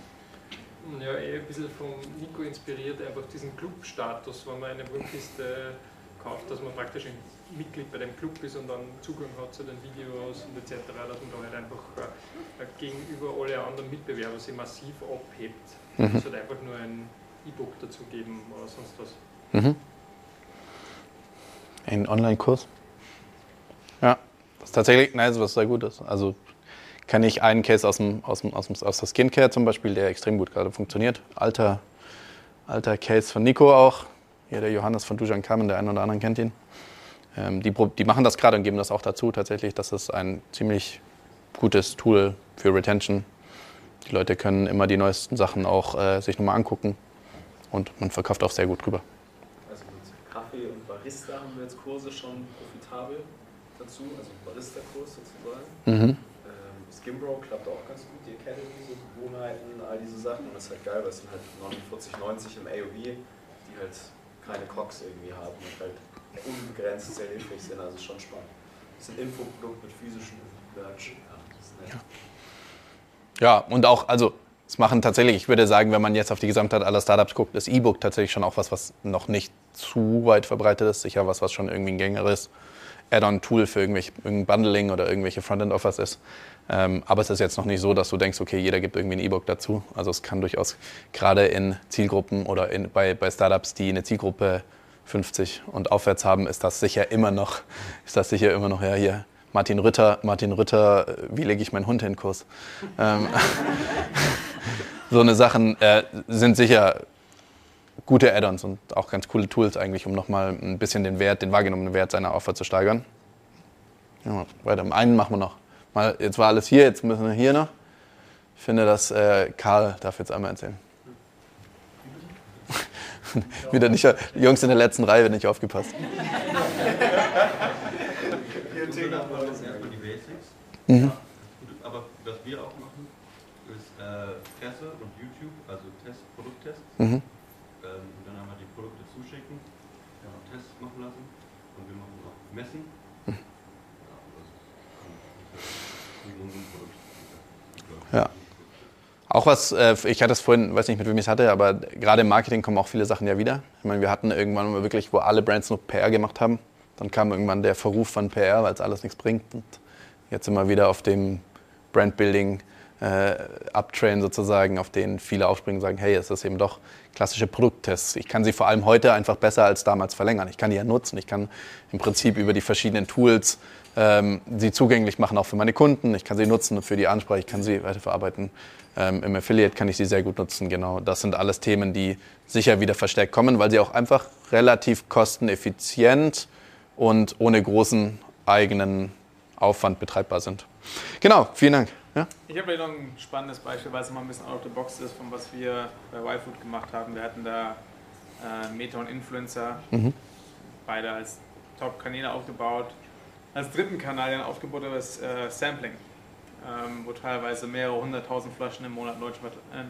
Ja, eh ein bisschen von Nico inspiriert, einfach diesen Club-Status, wenn man eine Wurmkiste kauft, dass man praktisch ein Mitglied bei dem Club ist und dann Zugang hat zu den Videos und etc., dass man da halt einfach äh, gegenüber alle anderen Mitbewerber sich massiv abhebt. Mhm. Es hat einfach nur ein E-Book dazu geben oder sonst was. Mhm. Ein Online-Kurs? Ja, das ist tatsächlich, nein, was sehr gut ist. Also kann ich einen Case aus, dem, aus, dem, aus, dem, aus der Skincare zum Beispiel, der extrem gut gerade funktioniert. Alter, alter Case von Nico auch. Hier der Johannes von Dujan Kamen, der eine oder andere kennt ihn. Ähm, die, die machen das gerade und geben das auch dazu tatsächlich. Das ist ein ziemlich gutes Tool für Retention. Die Leute können immer die neuesten Sachen auch äh, sich nochmal angucken und man verkauft auch sehr gut drüber. Also mit Kaffee und Barista haben wir jetzt Kurse schon profitabel dazu, also Barista-Kurs sozusagen. Mhm. Skimbro klappt auch ganz gut, die Academy, so Gewohnheiten, all diese Sachen. Und das ist halt geil, weil es sind halt 49,90 im AOV, die halt keine Cox irgendwie haben und halt unbegrenzt sehr hilfreich sind. Also schon spannend. Das ist ein Infoprodukt mit physischem Merch. Ja. Ja, und auch, also es machen tatsächlich, ich würde sagen, wenn man jetzt auf die Gesamtheit aller Startups guckt, ist E-Book tatsächlich schon auch was, was noch nicht zu weit verbreitet ist. Sicher was, was schon irgendwie ein gängeres Add-on-Tool für irgendwelche, irgendein Bundling oder irgendwelche Frontend-Offers ist. Ähm, aber es ist jetzt noch nicht so, dass du denkst, okay, jeder gibt irgendwie ein E-Book dazu. Also es kann durchaus gerade in Zielgruppen oder in, bei, bei Startups, die eine Zielgruppe 50 und aufwärts haben, ist das sicher immer noch, ist das sicher immer noch, ja, hier, Martin Rütter, Martin Rütter, äh, wie lege ich meinen Hund in Kurs? Ähm, so eine Sachen äh, sind sicher gute Add-ons und auch ganz coole Tools eigentlich, um nochmal ein bisschen den Wert, den wahrgenommenen Wert seiner Offer zu steigern. Ja, weiter. Einen machen wir noch. Mal, jetzt war alles hier, jetzt müssen wir hier noch. Ich finde, dass äh, Karl darf jetzt einmal erzählen. Wieder nicht, die Jungs in der letzten Reihe werden nicht aufgepasst. Mhm. Aber was wir auch machen, ist äh, Presse und YouTube, also Test, Produkttest. Mhm. Ähm, und dann einmal die Produkte zuschicken, ja, Tests machen lassen und wir machen auch Messen. Mhm. Ja, das ist ein Produkt. Ja. Auch was, äh, ich hatte es vorhin, weiß nicht, mit wem ich es hatte, aber gerade im Marketing kommen auch viele Sachen ja wieder. Ich meine, wir hatten irgendwann mal wirklich, wo alle Brands nur PR gemacht haben. Dann kam irgendwann der Verruf von PR, weil es alles nichts bringt. Und jetzt sind wir wieder auf dem Brandbuilding äh, Uptrain sozusagen, auf den viele aufspringen und sagen, hey, es ist eben doch klassische Produkttests. Ich kann sie vor allem heute einfach besser als damals verlängern. Ich kann die ja nutzen. Ich kann im Prinzip über die verschiedenen Tools ähm, sie zugänglich machen, auch für meine Kunden. Ich kann sie nutzen für die Ansprache, ich kann sie weiterverarbeiten. Ähm, Im Affiliate kann ich sie sehr gut nutzen, genau. Das sind alles Themen, die sicher wieder verstärkt kommen, weil sie auch einfach relativ kosteneffizient und ohne großen eigenen Aufwand betreibbar sind. Genau, vielen Dank. Ja? Ich habe vielleicht noch ein spannendes Beispiel, weil es immer ein bisschen out of the box ist, von was wir bei YFood gemacht haben. Wir hatten da äh, Meta und Influencer, Mhm. beide als Top-Kanäle aufgebaut. Als dritten Kanal dann aufgebaut das äh, Sampling, ähm, wo teilweise mehrere hunderttausend Flaschen im Monat in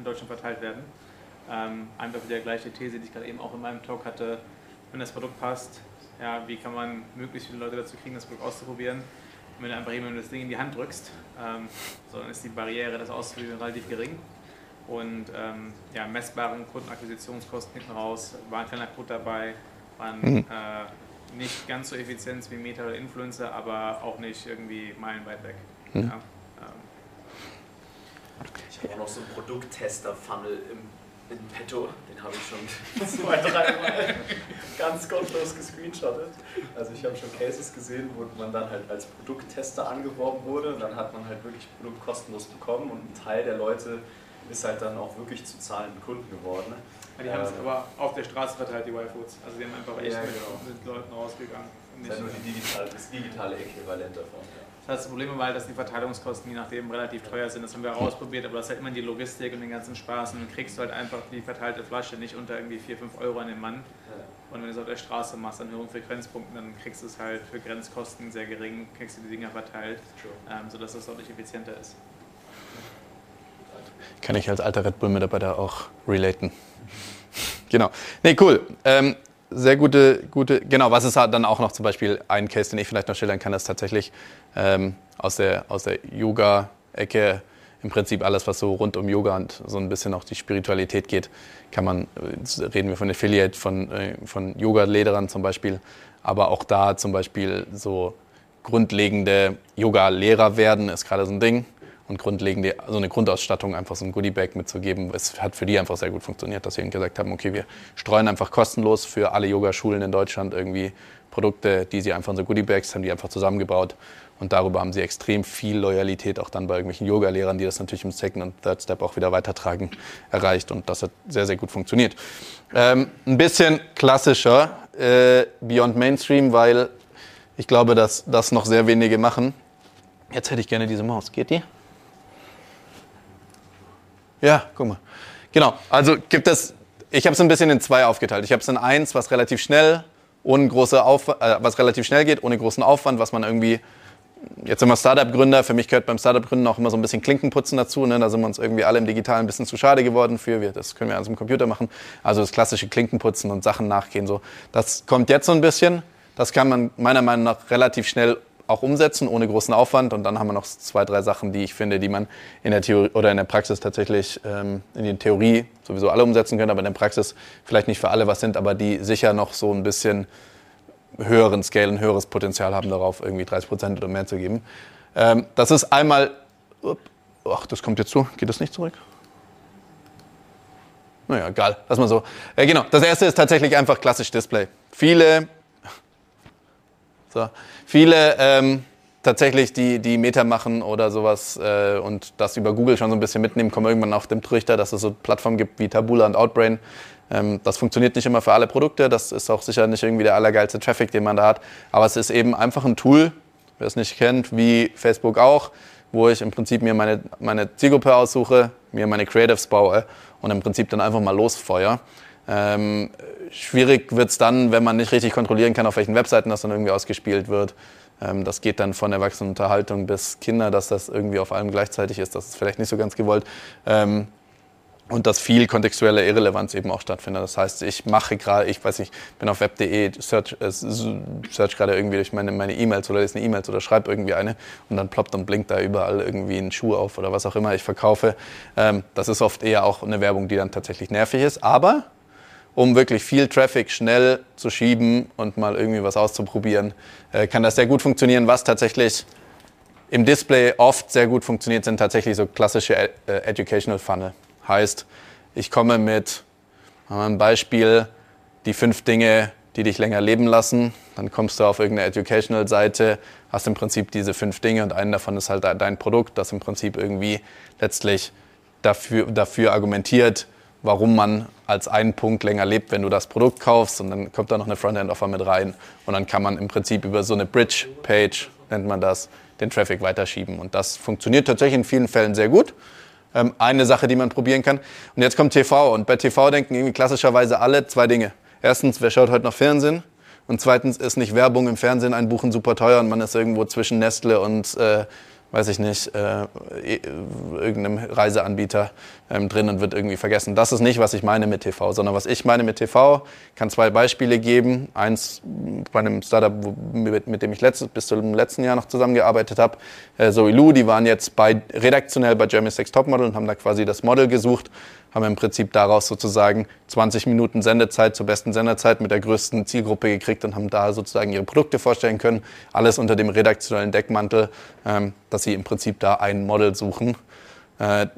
Deutschland, verteilt werden. Ähm, einfach wieder die gleiche These, die ich gerade eben auch in meinem Talk hatte. Wenn das Produkt passt, ja, wie kann man möglichst viele Leute dazu kriegen, das Produkt auszuprobieren? Wenn du einfach jemandem das Ding in die Hand drückst, ähm, so, dann ist die Barriere, das auszuprobieren, relativ gering. Und ähm, ja, messbaren Kundenakquisitionskosten hinten raus, war ein kleiner Code dabei, waren Mhm. äh, nicht ganz so effizient wie Meta oder Influencer, aber auch nicht irgendwie meilenweit weg. Mhm. Ja, ähm, Ich habe auch noch so einen Produkttester-Funnel im, in petto. Den habe ich schon zwei, dreimal ganz gottlos gescreenshottet. Also ich habe schon Cases gesehen, wo man dann halt als Produkttester angeworben wurde und dann hat man halt wirklich Produkt kostenlos bekommen und ein Teil der Leute ist halt dann auch wirklich zu zahlenden Kunden geworden. die haben es Ähm, aber auf der Straße verteilt, die Y-Foods. Also die haben einfach echt Ja, mit, genau. mit Leuten rausgegangen. Das ist ja nur die digitale, das digitale Äquivalent davon. Ja. Das heißt, das Problem war halt, dass die Verteilungskosten je nachdem relativ teuer sind. Das haben wir ausprobiert, aber das ist halt immer die Logistik und den ganzen Spaß. Und dann kriegst du halt einfach die verteilte Flasche nicht unter irgendwie 4, 5 Euro an den Mann. Und wenn du es auf der Straße machst, an höheren Frequenzpunkten, dann kriegst du es halt für Grenzkosten sehr gering, kriegst du die Dinger verteilt, ähm, sodass das deutlich effizienter ist. Kann ich als alter Red Bull-Mitarbeiter auch relaten. Genau. Nee, cool. Ähm, sehr gute, gute, genau, was ist dann auch noch zum Beispiel ein Case, den ich vielleicht noch schildern kann, ist tatsächlich ähm, aus der, aus der Yoga-Ecke im Prinzip alles, was so rund um Yoga und so ein bisschen auch die Spiritualität geht, kann man, äh, reden wir von Affiliate, von, äh, von Yoga-Lehrern zum Beispiel, aber auch da zum Beispiel so grundlegende Yoga-Lehrer werden, ist gerade so ein Ding. Und grundlegende, so eine Grundausstattung, einfach so ein Goodie-Bag mitzugeben, es hat für die einfach sehr gut funktioniert, dass sie eben gesagt haben, okay, wir streuen einfach kostenlos für alle Yogaschulen in Deutschland irgendwie Produkte, die sie einfach in so Goodie-Bags haben, die einfach zusammengebaut. Und darüber haben sie extrem viel Loyalität auch dann bei irgendwelchen Yoga-Lehrern, die das natürlich im Second und Third Step auch wieder weitertragen, erreicht. Und das hat sehr, sehr gut funktioniert. Ähm, ein bisschen klassischer, äh, Beyond Mainstream, weil ich glaube, dass das noch sehr wenige machen. Jetzt hätte ich gerne diese Maus. Geht die? Ja, guck mal. Genau, also gibt es, ich habe es ein bisschen in zwei aufgeteilt. Ich habe es in eins, was relativ schnell, ohne große Aufwand, äh, was relativ schnell geht, ohne großen Aufwand, was man irgendwie, jetzt sind wir Startup-Gründer, für mich gehört beim Startup-Gründen auch immer so ein bisschen Klinkenputzen dazu. Ne? Da sind wir uns irgendwie alle im Digitalen ein bisschen zu schade geworden für, wir, das können wir alles im Computer machen. Also das klassische Klinkenputzen und Sachen nachgehen. So. Das kommt jetzt so ein bisschen. Das kann man meiner Meinung nach relativ schnell auch umsetzen, ohne großen Aufwand. Und dann haben wir noch zwei, drei Sachen, die ich finde, die man in der Theorie oder in der Praxis tatsächlich ähm, in der Theorie sowieso alle umsetzen können, aber in der Praxis vielleicht nicht für alle was sind, aber die sicher noch so ein bisschen höheren Scale, ein höheres Potenzial haben, darauf irgendwie 30 Prozent oder mehr zu geben. Ähm, das ist einmal, ach, das kommt jetzt zu, geht das nicht zurück? Naja, egal, lass mal so. Äh, genau, das erste ist tatsächlich einfach klassisch Display. Viele so. Viele ähm, tatsächlich, die, die Meta machen oder sowas äh, und das über Google schon so ein bisschen mitnehmen, kommen irgendwann auf den Trichter, dass es so Plattformen gibt wie Taboola und Outbrain. Ähm, das funktioniert nicht immer für alle Produkte. Das ist auch sicher nicht irgendwie der allergeilste Traffic, den man da hat. Aber es ist eben einfach ein Tool, wer es nicht kennt, wie Facebook auch, wo ich im Prinzip mir meine, meine Zielgruppe aussuche, mir meine Creatives baue und im Prinzip dann einfach mal losfeuer. Ähm, schwierig wird es dann, wenn man nicht richtig kontrollieren kann, auf welchen Webseiten das dann irgendwie ausgespielt wird. Ähm, das geht dann von Erwachsenenunterhaltung bis Kinder, dass das irgendwie auf allem gleichzeitig ist. Das ist vielleicht nicht so ganz gewollt. Ähm, und dass viel kontextuelle Irrelevanz eben auch stattfindet. Das heißt, ich mache gerade, ich weiß nicht, bin auf web.de, search, äh, search gerade irgendwie durch meine meine E-Mails oder lese eine E-Mails oder schreibe irgendwie eine und dann ploppt und blinkt da überall irgendwie ein Schuh auf oder was auch immer ich verkaufe. Ähm, das ist oft eher auch eine Werbung, die dann tatsächlich nervig ist. Aber um wirklich viel Traffic schnell zu schieben und mal irgendwie was auszuprobieren, äh, kann das sehr gut funktionieren. Was tatsächlich im Display oft sehr gut funktioniert, sind tatsächlich so klassische äh, Educational Funnel. Heißt, ich komme mit ein Beispiel, die fünf Dinge, die dich länger leben lassen. Dann kommst du auf irgendeine Educational-Seite, hast im Prinzip diese fünf Dinge und einen davon ist halt dein Produkt, das im Prinzip irgendwie letztlich dafür, dafür argumentiert, warum man als einen Punkt länger lebt, wenn du das Produkt kaufst. Und dann kommt da noch eine Frontend-Offer mit rein. Und dann kann man im Prinzip über so eine Bridge-Page, nennt man das, den Traffic weiterschieben. Und das funktioniert tatsächlich in vielen Fällen sehr gut. Ähm, eine Sache, die man probieren kann. Und jetzt kommt TV. Und bei TV denken irgendwie klassischerweise alle zwei Dinge. Erstens, wer schaut heute noch Fernsehen? Und zweitens ist nicht Werbung im Fernsehen einbuchen super teuer und man ist irgendwo zwischen Nestle und äh, weiß ich nicht, äh, irgendeinem Reiseanbieter ähm, drin und wird irgendwie vergessen. Das ist nicht, was ich meine mit TV, sondern was ich meine mit TV, kann zwei Beispiele geben. Eins bei einem Startup, mit, mit dem ich letztes, bis zum letzten Jahr noch zusammengearbeitet habe, äh, Zoe Lou, die waren jetzt bei, redaktionell bei Jeremy Sex Topmodel und haben da quasi das Model gesucht haben im Prinzip daraus sozusagen 20 Minuten Sendezeit zur besten Sendezeit mit der größten Zielgruppe gekriegt und haben da sozusagen ihre Produkte vorstellen können. Alles unter dem redaktionellen Deckmantel, ähm, dass sie im Prinzip da ein Model suchen. Äh,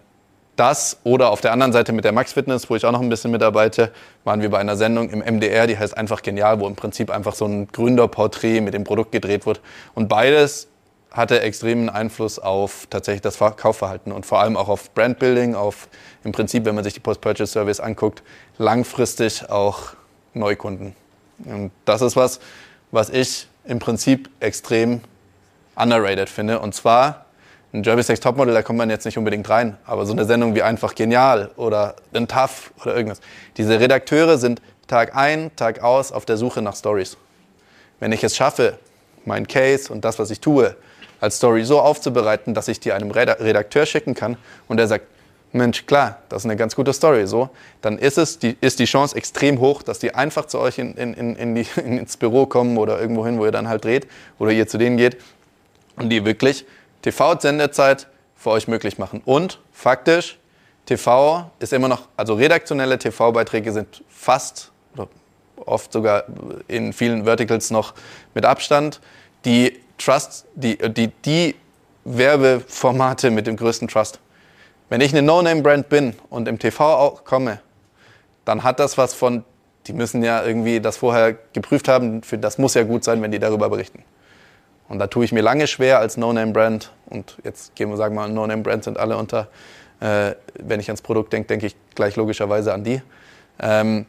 das oder auf der anderen Seite mit der Max Fitness, wo ich auch noch ein bisschen mitarbeite, waren wir bei einer Sendung im MDR, die heißt einfach genial, wo im Prinzip einfach so ein Gründerporträt mit dem Produkt gedreht wird. Und beides hatte extremen Einfluss auf tatsächlich das Kaufverhalten und vor allem auch auf Brandbuilding, auf im Prinzip, wenn man sich die Post-Purchase-Service anguckt, langfristig auch Neukunden. Und das ist was, was ich im Prinzip extrem underrated finde. Und zwar ein Jeremy Sex Topmodel, da kommt man jetzt nicht unbedingt rein, aber so eine Sendung wie einfach genial oder ein Tough oder irgendwas. Diese Redakteure sind Tag ein, Tag aus auf der Suche nach Stories. Wenn ich es schaffe, mein Case und das, was ich tue, als Story so aufzubereiten, dass ich die einem Redakteur schicken kann und der sagt, Mensch, klar, das ist eine ganz gute Story, so, dann ist, es die, ist die Chance extrem hoch, dass die einfach zu euch in, in, in die, ins Büro kommen oder irgendwo hin, wo ihr dann halt dreht oder ihr zu denen geht und die wirklich TV-Sendezeit für euch möglich machen. Und faktisch, TV ist immer noch, also redaktionelle TV-Beiträge sind fast oder oft sogar in vielen Verticals noch mit Abstand die Trust, die, die, die Werbeformate mit dem größten Trust. Wenn ich eine No-Name-Brand bin und im TV komme, dann hat das was von, die müssen ja irgendwie das vorher geprüft haben, für das muss ja gut sein, wenn die darüber berichten. Und da tue ich mir lange schwer als No-Name-Brand, und jetzt gehen wir sagen mal, No-Name-Brands sind alle unter, äh, wenn ich ans Produkt denke, denke ich gleich logischerweise an die. Ähm,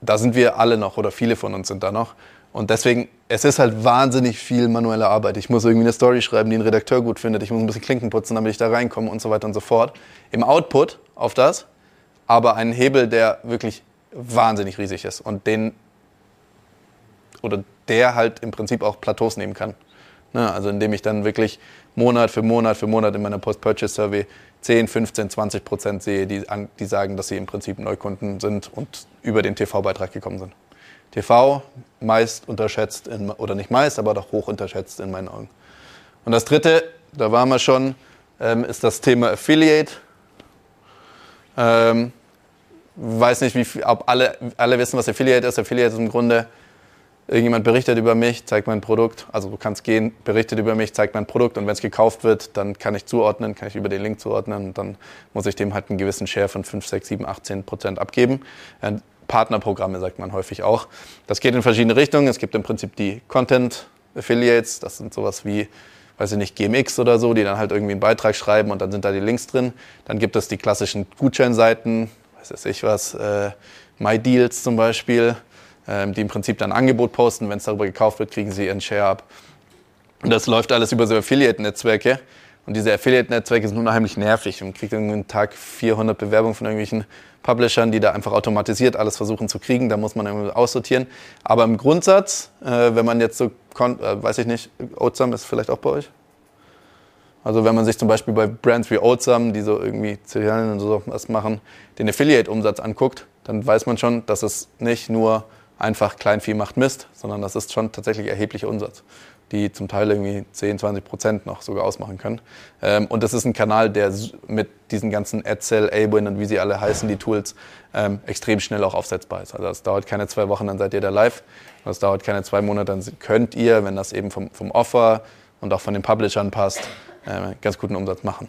da sind wir alle noch, oder viele von uns sind da noch. Und deswegen, es ist halt wahnsinnig viel manuelle Arbeit. Ich muss irgendwie eine Story schreiben, die ein Redakteur gut findet. Ich muss ein bisschen Klinken putzen, damit ich da reinkomme und so weiter und so fort. Im Output auf das, aber ein Hebel, der wirklich wahnsinnig riesig ist und den oder der halt im Prinzip auch Plateaus nehmen kann. Ne? Also indem ich dann wirklich Monat für Monat für Monat in meiner Post-Purchase-Survey 10, 15, 20 Prozent sehe, die, die sagen, dass sie im Prinzip Neukunden sind und über den TV-Beitrag gekommen sind. TV meist unterschätzt, in, oder nicht meist, aber doch hoch unterschätzt in meinen Augen. Und das dritte, da waren wir schon, ähm, ist das Thema Affiliate. Ähm, weiß nicht, wie, ob alle, alle wissen, was Affiliate ist. Affiliate ist im Grunde, irgendjemand berichtet über mich, zeigt mein Produkt. Also du kannst gehen, berichtet über mich, zeigt mein Produkt und wenn es gekauft wird, dann kann ich zuordnen, kann ich über den Link zuordnen und dann muss ich dem halt einen gewissen Share von 5, 6, 7, 18 Prozent abgeben. Partnerprogramme, sagt man häufig auch. Das geht in verschiedene Richtungen. Es gibt im Prinzip die Content Affiliates, das sind sowas wie, weiß ich nicht, GMX oder so, die dann halt irgendwie einen Beitrag schreiben und dann sind da die Links drin. Dann gibt es die klassischen Gutscheinseiten, weiß weiß ich was, äh, MyDeals zum Beispiel, äh, die im Prinzip dann ein Angebot posten. Wenn es darüber gekauft wird, kriegen sie ihren Share ab. Und das läuft alles über so Affiliate-Netzwerke. Und diese Affiliate-Netzwerke sind unheimlich nervig. Man kriegt irgendwie einen Tag 400 Bewerbungen von irgendwelchen Publishern, die da einfach automatisiert alles versuchen zu kriegen. Da muss man irgendwie aussortieren. Aber im Grundsatz, äh, wenn man jetzt so, äh, weiß ich nicht, Oatsam ist vielleicht auch bei euch? Also wenn man sich zum Beispiel bei Brands wie Oatsam, die so irgendwie Cerealien und so was machen, den Affiliate-Umsatz anguckt, dann weiß man schon, dass es nicht nur einfach Kleinvieh macht Mist, sondern das ist schon tatsächlich erheblicher Umsatz die zum Teil irgendwie 10, 20 Prozent noch sogar ausmachen können. Ähm, und das ist ein Kanal, der mit diesen ganzen AdSell, A-Win und wie sie alle heißen, die Tools, ähm, extrem schnell auch aufsetzbar ist. Also es dauert keine zwei Wochen, dann seid ihr da live. Es dauert keine zwei Monate, dann könnt ihr, wenn das eben vom, vom Offer und auch von den Publishern passt, äh, ganz guten Umsatz machen.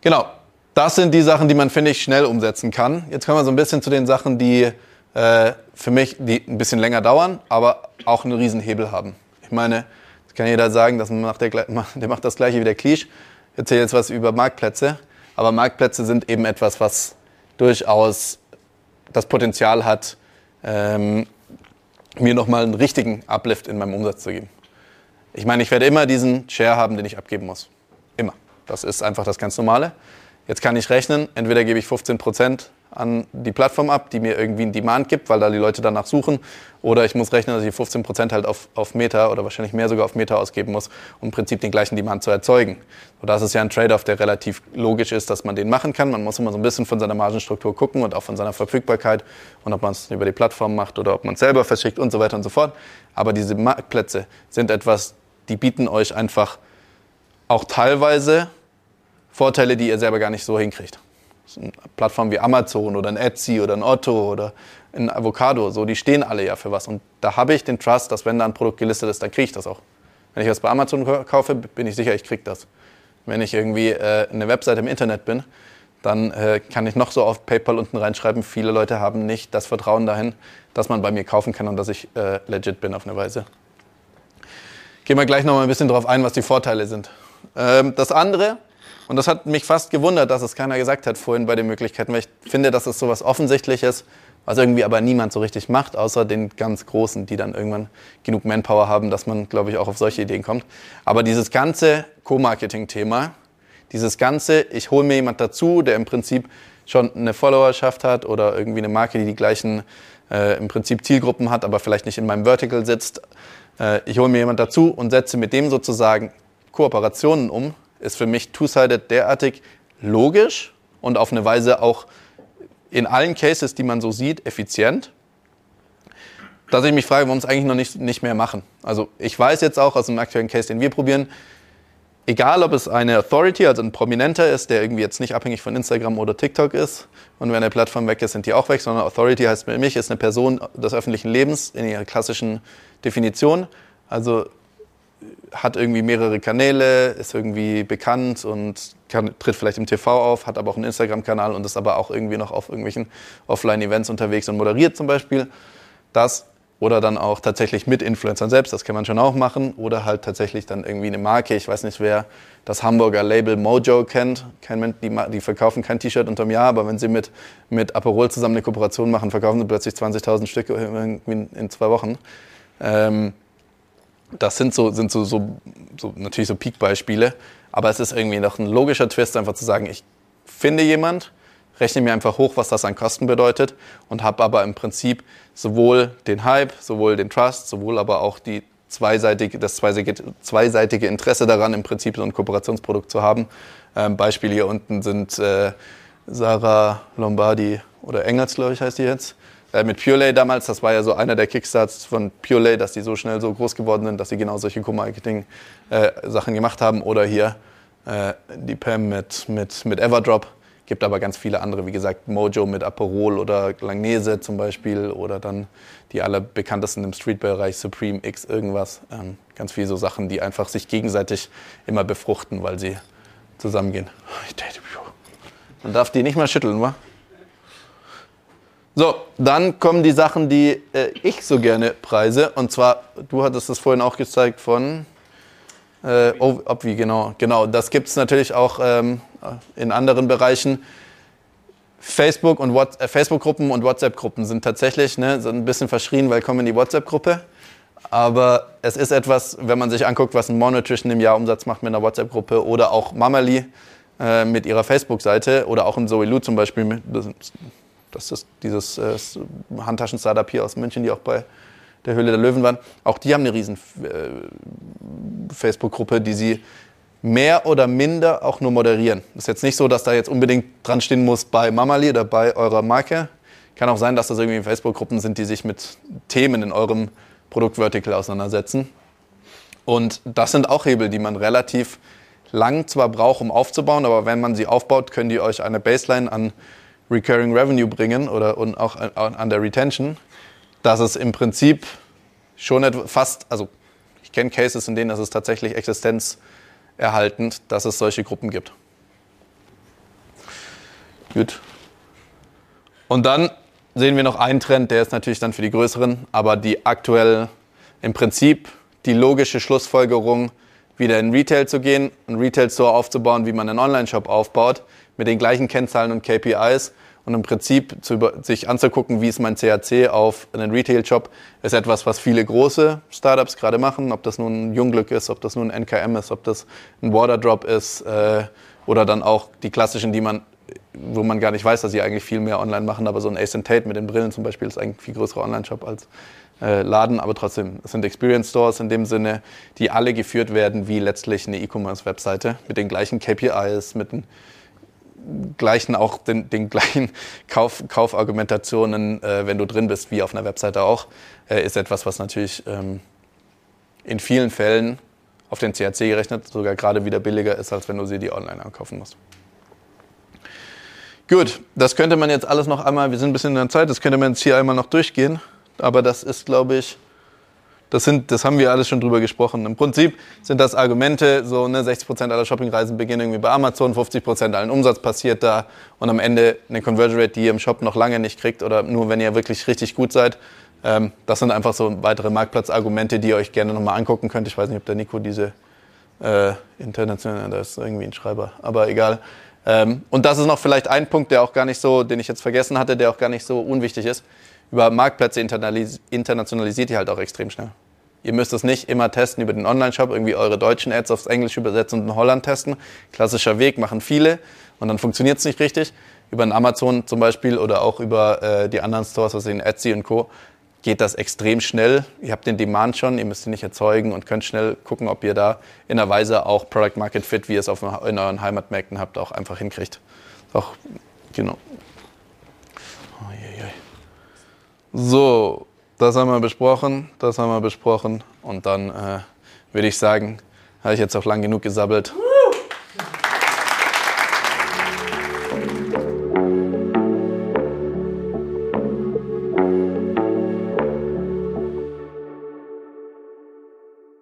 Genau, das sind die Sachen, die man, finde ich, schnell umsetzen kann. Jetzt kommen wir so ein bisschen zu den Sachen, die äh, für mich, die ein bisschen länger dauern, aber auch einen Riesenhebel haben. Ich meine, das kann jeder sagen, das macht der, der macht das gleiche wie der Klisch. Ich erzähle jetzt was über Marktplätze, aber Marktplätze sind eben etwas, was durchaus das Potenzial hat, ähm, mir nochmal einen richtigen Uplift in meinem Umsatz zu geben. Ich meine, ich werde immer diesen Share haben, den ich abgeben muss. Immer. Das ist einfach das ganz Normale. Jetzt kann ich rechnen, entweder gebe ich 15% an die Plattform ab, die mir irgendwie einen Demand gibt, weil da die Leute danach suchen. Oder ich muss rechnen, dass ich 15% halt auf, auf Meta oder wahrscheinlich mehr sogar auf Meta ausgeben muss, um im Prinzip den gleichen Demand zu erzeugen. Und das ist ja ein Trade-off, der relativ logisch ist, dass man den machen kann. Man muss immer so ein bisschen von seiner Margenstruktur gucken und auch von seiner Verfügbarkeit und ob man es über die Plattform macht oder ob man es selber verschickt und so weiter und so fort. Aber diese Marktplätze sind etwas, die bieten euch einfach auch teilweise Vorteile, die ihr selber gar nicht so hinkriegt. Plattformen wie Amazon oder ein Etsy oder ein Otto oder ein Avocado, so, die stehen alle ja für was. Und da habe ich den Trust, dass wenn da ein Produkt gelistet ist, dann kriege ich das auch. Wenn ich was bei Amazon kaufe, bin ich sicher, ich kriege das. Wenn ich irgendwie äh, eine Webseite im Internet bin, dann äh, kann ich noch so auf PayPal unten reinschreiben, viele Leute haben nicht das Vertrauen dahin, dass man bei mir kaufen kann und dass ich äh, legit bin auf eine Weise. Gehen wir gleich noch mal ein bisschen darauf ein, was die Vorteile sind. Ähm, das andere, und das hat mich fast gewundert, dass es keiner gesagt hat vorhin bei den Möglichkeiten, weil ich finde, dass es so was Offensichtliches, was irgendwie aber niemand so richtig macht, außer den ganz Großen, die dann irgendwann genug Manpower haben, dass man, glaube ich, auch auf solche Ideen kommt. Aber dieses ganze Co-Marketing-Thema, dieses ganze, ich hole mir jemand dazu, der im Prinzip schon eine Followerschaft hat oder irgendwie eine Marke, die die gleichen äh, im Prinzip Zielgruppen hat, aber vielleicht nicht in meinem Vertical sitzt. Äh, ich hole mir jemand dazu und setze mit dem sozusagen Kooperationen um, ist für mich Two-Sided derartig logisch und auf eine Weise auch in allen Cases, die man so sieht, effizient, dass ich mich frage, warum es eigentlich noch nicht, nicht mehr machen. Also ich weiß jetzt auch aus dem aktuellen Case, den wir probieren, egal ob es eine Authority, also ein Prominenter ist, der irgendwie jetzt nicht abhängig von Instagram oder TikTok ist und wenn eine Plattform weg ist, sind die auch weg, sondern Authority heißt für mich, ist eine Person des öffentlichen Lebens in ihrer klassischen Definition. Also hat irgendwie mehrere Kanäle, ist irgendwie bekannt und kann, tritt vielleicht im TV auf, hat aber auch einen Instagram-Kanal und ist aber auch irgendwie noch auf irgendwelchen Offline-Events unterwegs und moderiert zum Beispiel. Das oder dann auch tatsächlich mit Influencern selbst, das kann man schon auch machen. Oder halt tatsächlich dann irgendwie eine Marke. Ich weiß nicht, wer das Hamburger Label Mojo kennt. Kein Mensch, die, die verkaufen kein T-Shirt unterm Jahr, aber wenn sie mit, mit Aperol zusammen eine Kooperation machen, verkaufen sie plötzlich 20.000 Stück in, zwei Wochen. Ähm, das sind so, sind so, so, so natürlich so Peak-Beispiele, aber es ist irgendwie noch ein logischer Twist, einfach zu sagen, ich finde jemand, rechne mir einfach hoch, was das an Kosten bedeutet und habe aber im Prinzip sowohl den Hype, sowohl den Trust, sowohl aber auch die zweiseitige, das zweiseitige Interesse daran, im Prinzip so ein Kooperationsprodukt zu haben. Ähm, Beispiele hier unten sind äh, Sarah Lombardi oder Engels, glaube ich, heißt die jetzt äh, mit Purelay damals, das war ja so einer der Kickstarts von Purelay, dass die so schnell so groß geworden sind, dass sie genau solche Co-Marketing-Sachen äh, gemacht haben. Oder hier äh, die Pam mit, mit, mit Everdrop. Gibt aber ganz viele andere, wie gesagt, Mojo mit Aperol oder Langnese zum Beispiel oder dann die allerbekanntesten im Streetbereich, Supreme X irgendwas. Ähm, ganz viele so Sachen, die einfach sich gegenseitig immer befruchten, weil sie zusammengehen. Man darf die nicht mal schütteln, wa? So, dann kommen die Sachen, die äh, ich so gerne preise. Und zwar, du hattest das vorhin auch gezeigt von äh, Obvi, genau. Genau, das gibt es natürlich auch ähm, in anderen Bereichen. Facebook und äh, Facebook-Gruppen und WhatsApp-Gruppen sind tatsächlich ne, so ein bisschen verschrien, weil kommen in die WhatsApp-Gruppe. Aber es ist etwas, wenn man sich anguckt, was ein Monotrition im Jahr Umsatz macht mit einer WhatsApp-Gruppe oder auch Mamali äh, mit ihrer Facebook-Seite oder auch im Zoe Lu zum Beispiel, das das ist dieses äh, Handtaschen-Startup hier aus München, die auch bei der Höhle der Löwen waren. Auch die haben eine riesen äh, Facebook-Gruppe, die sie mehr oder minder auch nur moderieren. Ist jetzt nicht so, dass da jetzt unbedingt dran stehen muss bei Mamali oder bei eurer Marke. Kann auch sein, dass das irgendwie Facebook-Gruppen sind, die sich mit Themen in eurem Produktvertical auseinandersetzen. Und das sind auch Hebel, die man relativ lang zwar braucht, um aufzubauen, aber wenn man sie aufbaut, können die euch eine Baseline an Recurring Revenue bringen oder und auch an der Retention, dass es im Prinzip schon fast, also ich kenne Cases, in denen es tatsächlich existenzerhaltend, dass es solche Gruppen gibt. Gut. Und dann sehen wir noch einen Trend, der ist natürlich dann für die größeren, aber die aktuell im Prinzip die logische Schlussfolgerung, wieder in Retail zu gehen, einen Retail-Store aufzubauen, wie man einen Online-Shop aufbaut, mit den gleichen Kennzahlen und KPIs und im Prinzip zu sich anzugucken, wie ist mein CAC auf einen Retail-Shop, ist etwas, was viele große Startups gerade machen. Ob das nun ein Jungglück ist, ob das nun ein NKM ist, ob das ein Waterdrop ist äh, oder dann auch die klassischen, die man wo man gar nicht weiß, dass sie eigentlich viel mehr online machen, aber so ein Ace Tate mit den Brillen zum Beispiel ist eigentlich ein viel größerer Online-Shop als äh, Laden, aber trotzdem, es sind Experience Stores in dem Sinne, die alle geführt werden wie letztlich eine E-Commerce-Webseite mit den gleichen KPIs, mit den gleichen auch den, den gleichen Kauf, Kaufargumentationen, äh, wenn du drin bist, wie auf einer Webseite auch, äh, ist etwas, was natürlich ähm, in vielen Fällen auf den CRC gerechnet sogar gerade wieder billiger ist, als wenn du sie die online ankaufen musst. Gut, das könnte man jetzt alles noch einmal, wir sind ein bisschen in der Zeit, das könnte man jetzt hier einmal noch durchgehen, aber das ist, glaube ich, das, sind, das haben wir alles schon drüber gesprochen. Im Prinzip sind das Argumente, so ne, 60% aller Shoppingreisen beginnen irgendwie bei Amazon, 50% allen Umsatz passiert da und am Ende eine Conversion Rate, die ihr im Shop noch lange nicht kriegt oder nur wenn ihr wirklich richtig gut seid. Ähm, das sind einfach so weitere Marktplatzargumente, die ihr euch gerne nochmal angucken könnt. Ich weiß nicht, ob der Nico diese äh, international, da ist irgendwie ein Schreiber, aber egal. Ähm, und das ist noch vielleicht ein Punkt, der auch gar nicht so, den ich jetzt vergessen hatte, der auch gar nicht so unwichtig ist über Marktplätze internationalisiert ihr halt auch extrem schnell. Ihr müsst es nicht immer testen über den Online-Shop, irgendwie eure deutschen Ads aufs Englische übersetzen und in Holland testen. Klassischer Weg, machen viele und dann funktioniert es nicht richtig. Über einen Amazon zum Beispiel oder auch über äh, die anderen Stores, was in Etsy und Co. geht das extrem schnell. Ihr habt den Demand schon, ihr müsst ihn nicht erzeugen und könnt schnell gucken, ob ihr da in einer Weise auch Product Market Fit, wie ihr es auf, in euren Heimatmärkten habt, auch einfach hinkriegt. Auch, genau. So, das haben wir besprochen, das haben wir besprochen und dann äh, würde ich sagen, habe ich jetzt auch lang genug gesabbelt.